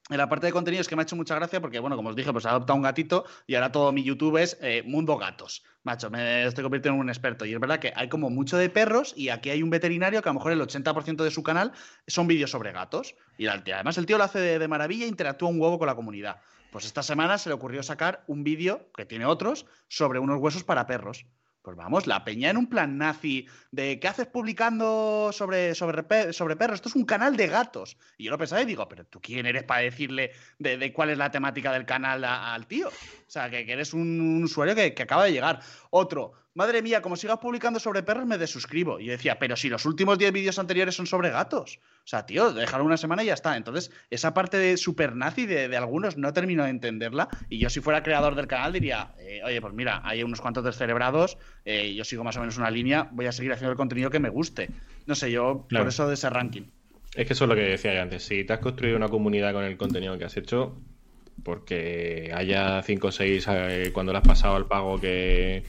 en la parte de contenidos que me ha hecho mucha gracia porque, bueno, como os dije, pues he adoptado un gatito y ahora todo mi YouTube es eh, Mundo Gatos. Macho, me estoy convirtiendo en un experto. Y es verdad que hay como mucho de perros y aquí hay un veterinario que a lo mejor el 80% de su canal son vídeos sobre gatos. Y además el tío lo hace de, de maravilla e interactúa un huevo con la comunidad. Pues esta semana se le ocurrió sacar un vídeo, que tiene otros, sobre unos huesos para perros. Pues vamos, la peña en un plan nazi de ¿qué haces publicando sobre, sobre, sobre perros? Esto es un canal de gatos. Y yo lo pensaba y digo, pero ¿tú quién eres para decirle de, cuál es la temática del canal al tío? O sea, que, eres un, usuario que, acaba de llegar. Otro, madre mía, como sigas publicando sobre perros, me desuscribo. Y yo decía, pero si los últimos 10 vídeos anteriores son sobre gatos. O sea, tío, dejar una semana y ya está. Entonces, esa parte de super nazi de, algunos no termino de entenderla. Y yo, si fuera creador del canal, diría, eh, oye, pues mira, hay unos cuantos descerebrados, eh, yo sigo más o menos una línea, voy a seguir haciendo el contenido que me guste. No sé, yo por eso de ese ranking. Es que eso es lo que decía yo antes. Si te has construido una comunidad con el contenido que has hecho, porque haya 5 o 6 eh, cuando le has pasado al pago que,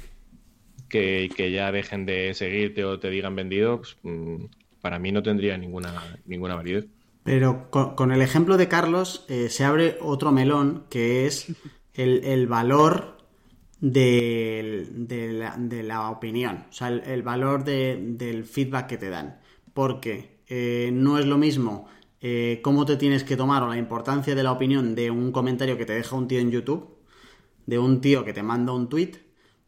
que, ya dejen de seguirte o te digan vendido, pues, mm, para mí no tendría ninguna, ninguna validez. Pero con, el ejemplo de Carlos eh, se abre otro melón que es el, valor de, la, opinión, o sea, el, valor del feedback que te dan. Porque eh, no es lo mismo eh, cómo te tienes que tomar o la importancia de la opinión de un comentario que te deja un tío en YouTube, de un tío que te manda un tweet,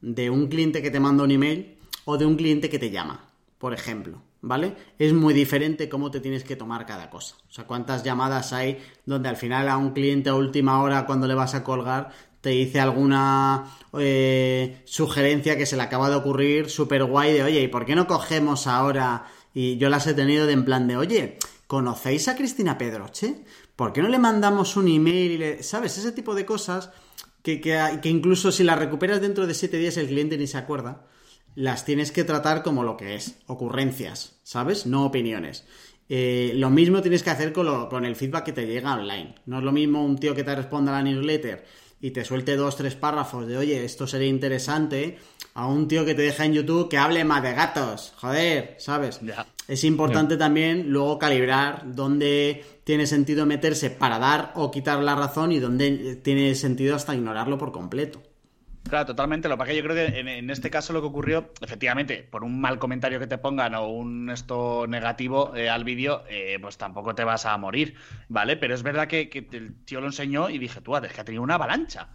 de un cliente que te manda un email o de un cliente que te llama, por ejemplo. ¿Vale? Es muy diferente cómo te tienes que tomar cada cosa. O sea, cuántas llamadas hay donde al final a un cliente a última hora cuando le vas a colgar te dice alguna eh, sugerencia que se le acaba de ocurrir súper guay de, oye, ¿y por qué no cogemos ahora? Y yo las he tenido de en plan de, oye, ¿conocéis a Cristina Pedroche? ¿Por qué no le mandamos un email? Y le... ¿Sabes? Ese tipo de cosas que, que, incluso si las recuperas dentro de siete días el cliente ni se acuerda, las tienes que tratar como lo que es, ocurrencias, ¿sabes? No opiniones. Eh, lo mismo tienes que hacer con, con, el feedback que te llega online. No es lo mismo un tío que te responda a la newsletter y te suelte dos, tres párrafos de, oye, esto sería interesante, a un tío que te deja en YouTube que hable más de gatos. Joder, ¿sabes? Es importante también luego calibrar dónde tiene sentido meterse para dar o quitar la razón y dónde tiene sentido hasta ignorarlo por completo. Claro, totalmente. Lo que que yo creo que en, este caso lo que ocurrió, efectivamente, por un mal comentario que te pongan o un esto negativo eh, al vídeo, eh, pues tampoco te vas a morir, ¿vale? Pero es verdad que, el tío lo enseñó y dije, tú, es que ha tenido una avalancha.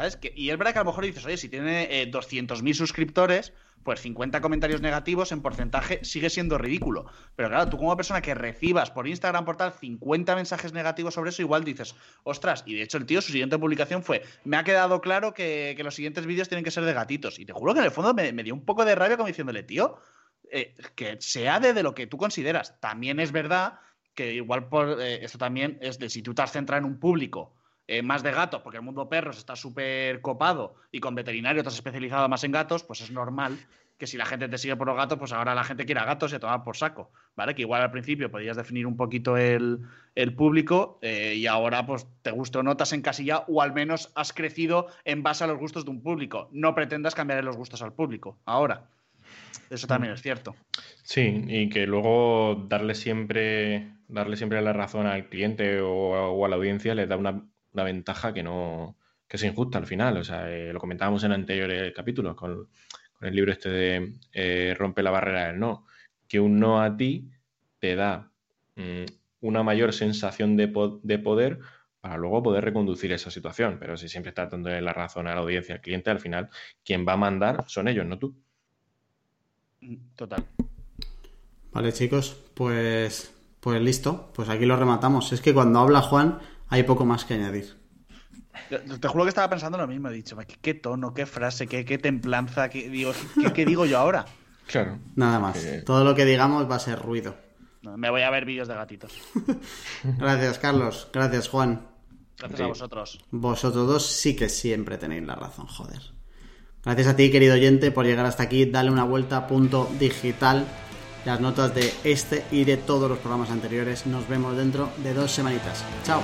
¿Sabes? Y es verdad que a lo mejor dices, oye, si tiene eh, 200.000 suscriptores, pues 50 comentarios negativos en porcentaje sigue siendo ridículo. Pero claro, tú como persona que recibas por Instagram portal 50 mensajes negativos sobre eso, igual dices, ostras, y de hecho el tío, su siguiente publicación fue, me ha quedado claro que, los siguientes vídeos tienen que ser de gatitos. Y te juro que en el fondo me, dio un poco de rabia como diciéndole, tío, eh, que sea de, lo que tú consideras. También es verdad que igual por eh, esto también es de si tú te has centrado en un público eh, más de gatos, porque el mundo perros está súper copado y con veterinario te has especializado más en gatos, pues es normal que si la gente te sigue por los gatos, pues ahora la gente quiera gatos y a tomar por saco, ¿vale? Que igual al principio podías definir un poquito el, público eh, y ahora pues te gusta o no, te has encasillado o al menos has crecido en base a los gustos de un público. No pretendas cambiar los gustos al público ahora. Eso también es cierto. Sí, y que luego darle siempre, darle siempre la razón al cliente o a la audiencia le da una una ventaja que no que es injusta al final. O sea, eh, lo comentábamos en anteriores capítulos con, con el libro este de eh, Rompe la barrera del no. Que un no a ti te da mm, una mayor sensación de, de, poder para luego poder reconducir esa situación. Pero si siempre estás dando la razón a la audiencia, al cliente, al final quien va a mandar son ellos, no tú. Total. Vale, chicos, pues, pues listo. Pues aquí lo rematamos. Es que cuando habla Juan hay poco más que añadir. Te juro que estaba pensando lo mismo. He dicho, ¿qué, tono, qué frase, qué, templanza? Qué digo, ¿qué, digo yo ahora? Claro. Nada más. Todo lo que digamos va a ser ruido. me voy a ver vídeos de gatitos. Gracias, Carlos. Gracias, Juan. Gracias a vosotros. Vosotros dos sí que siempre tenéis la razón, joder. Gracias a ti, querido oyente, por llegar hasta aquí. Dale una vuelta a punto digital las notas de este y de todos los programas anteriores. Nos vemos dentro de dos semanitas. Chao.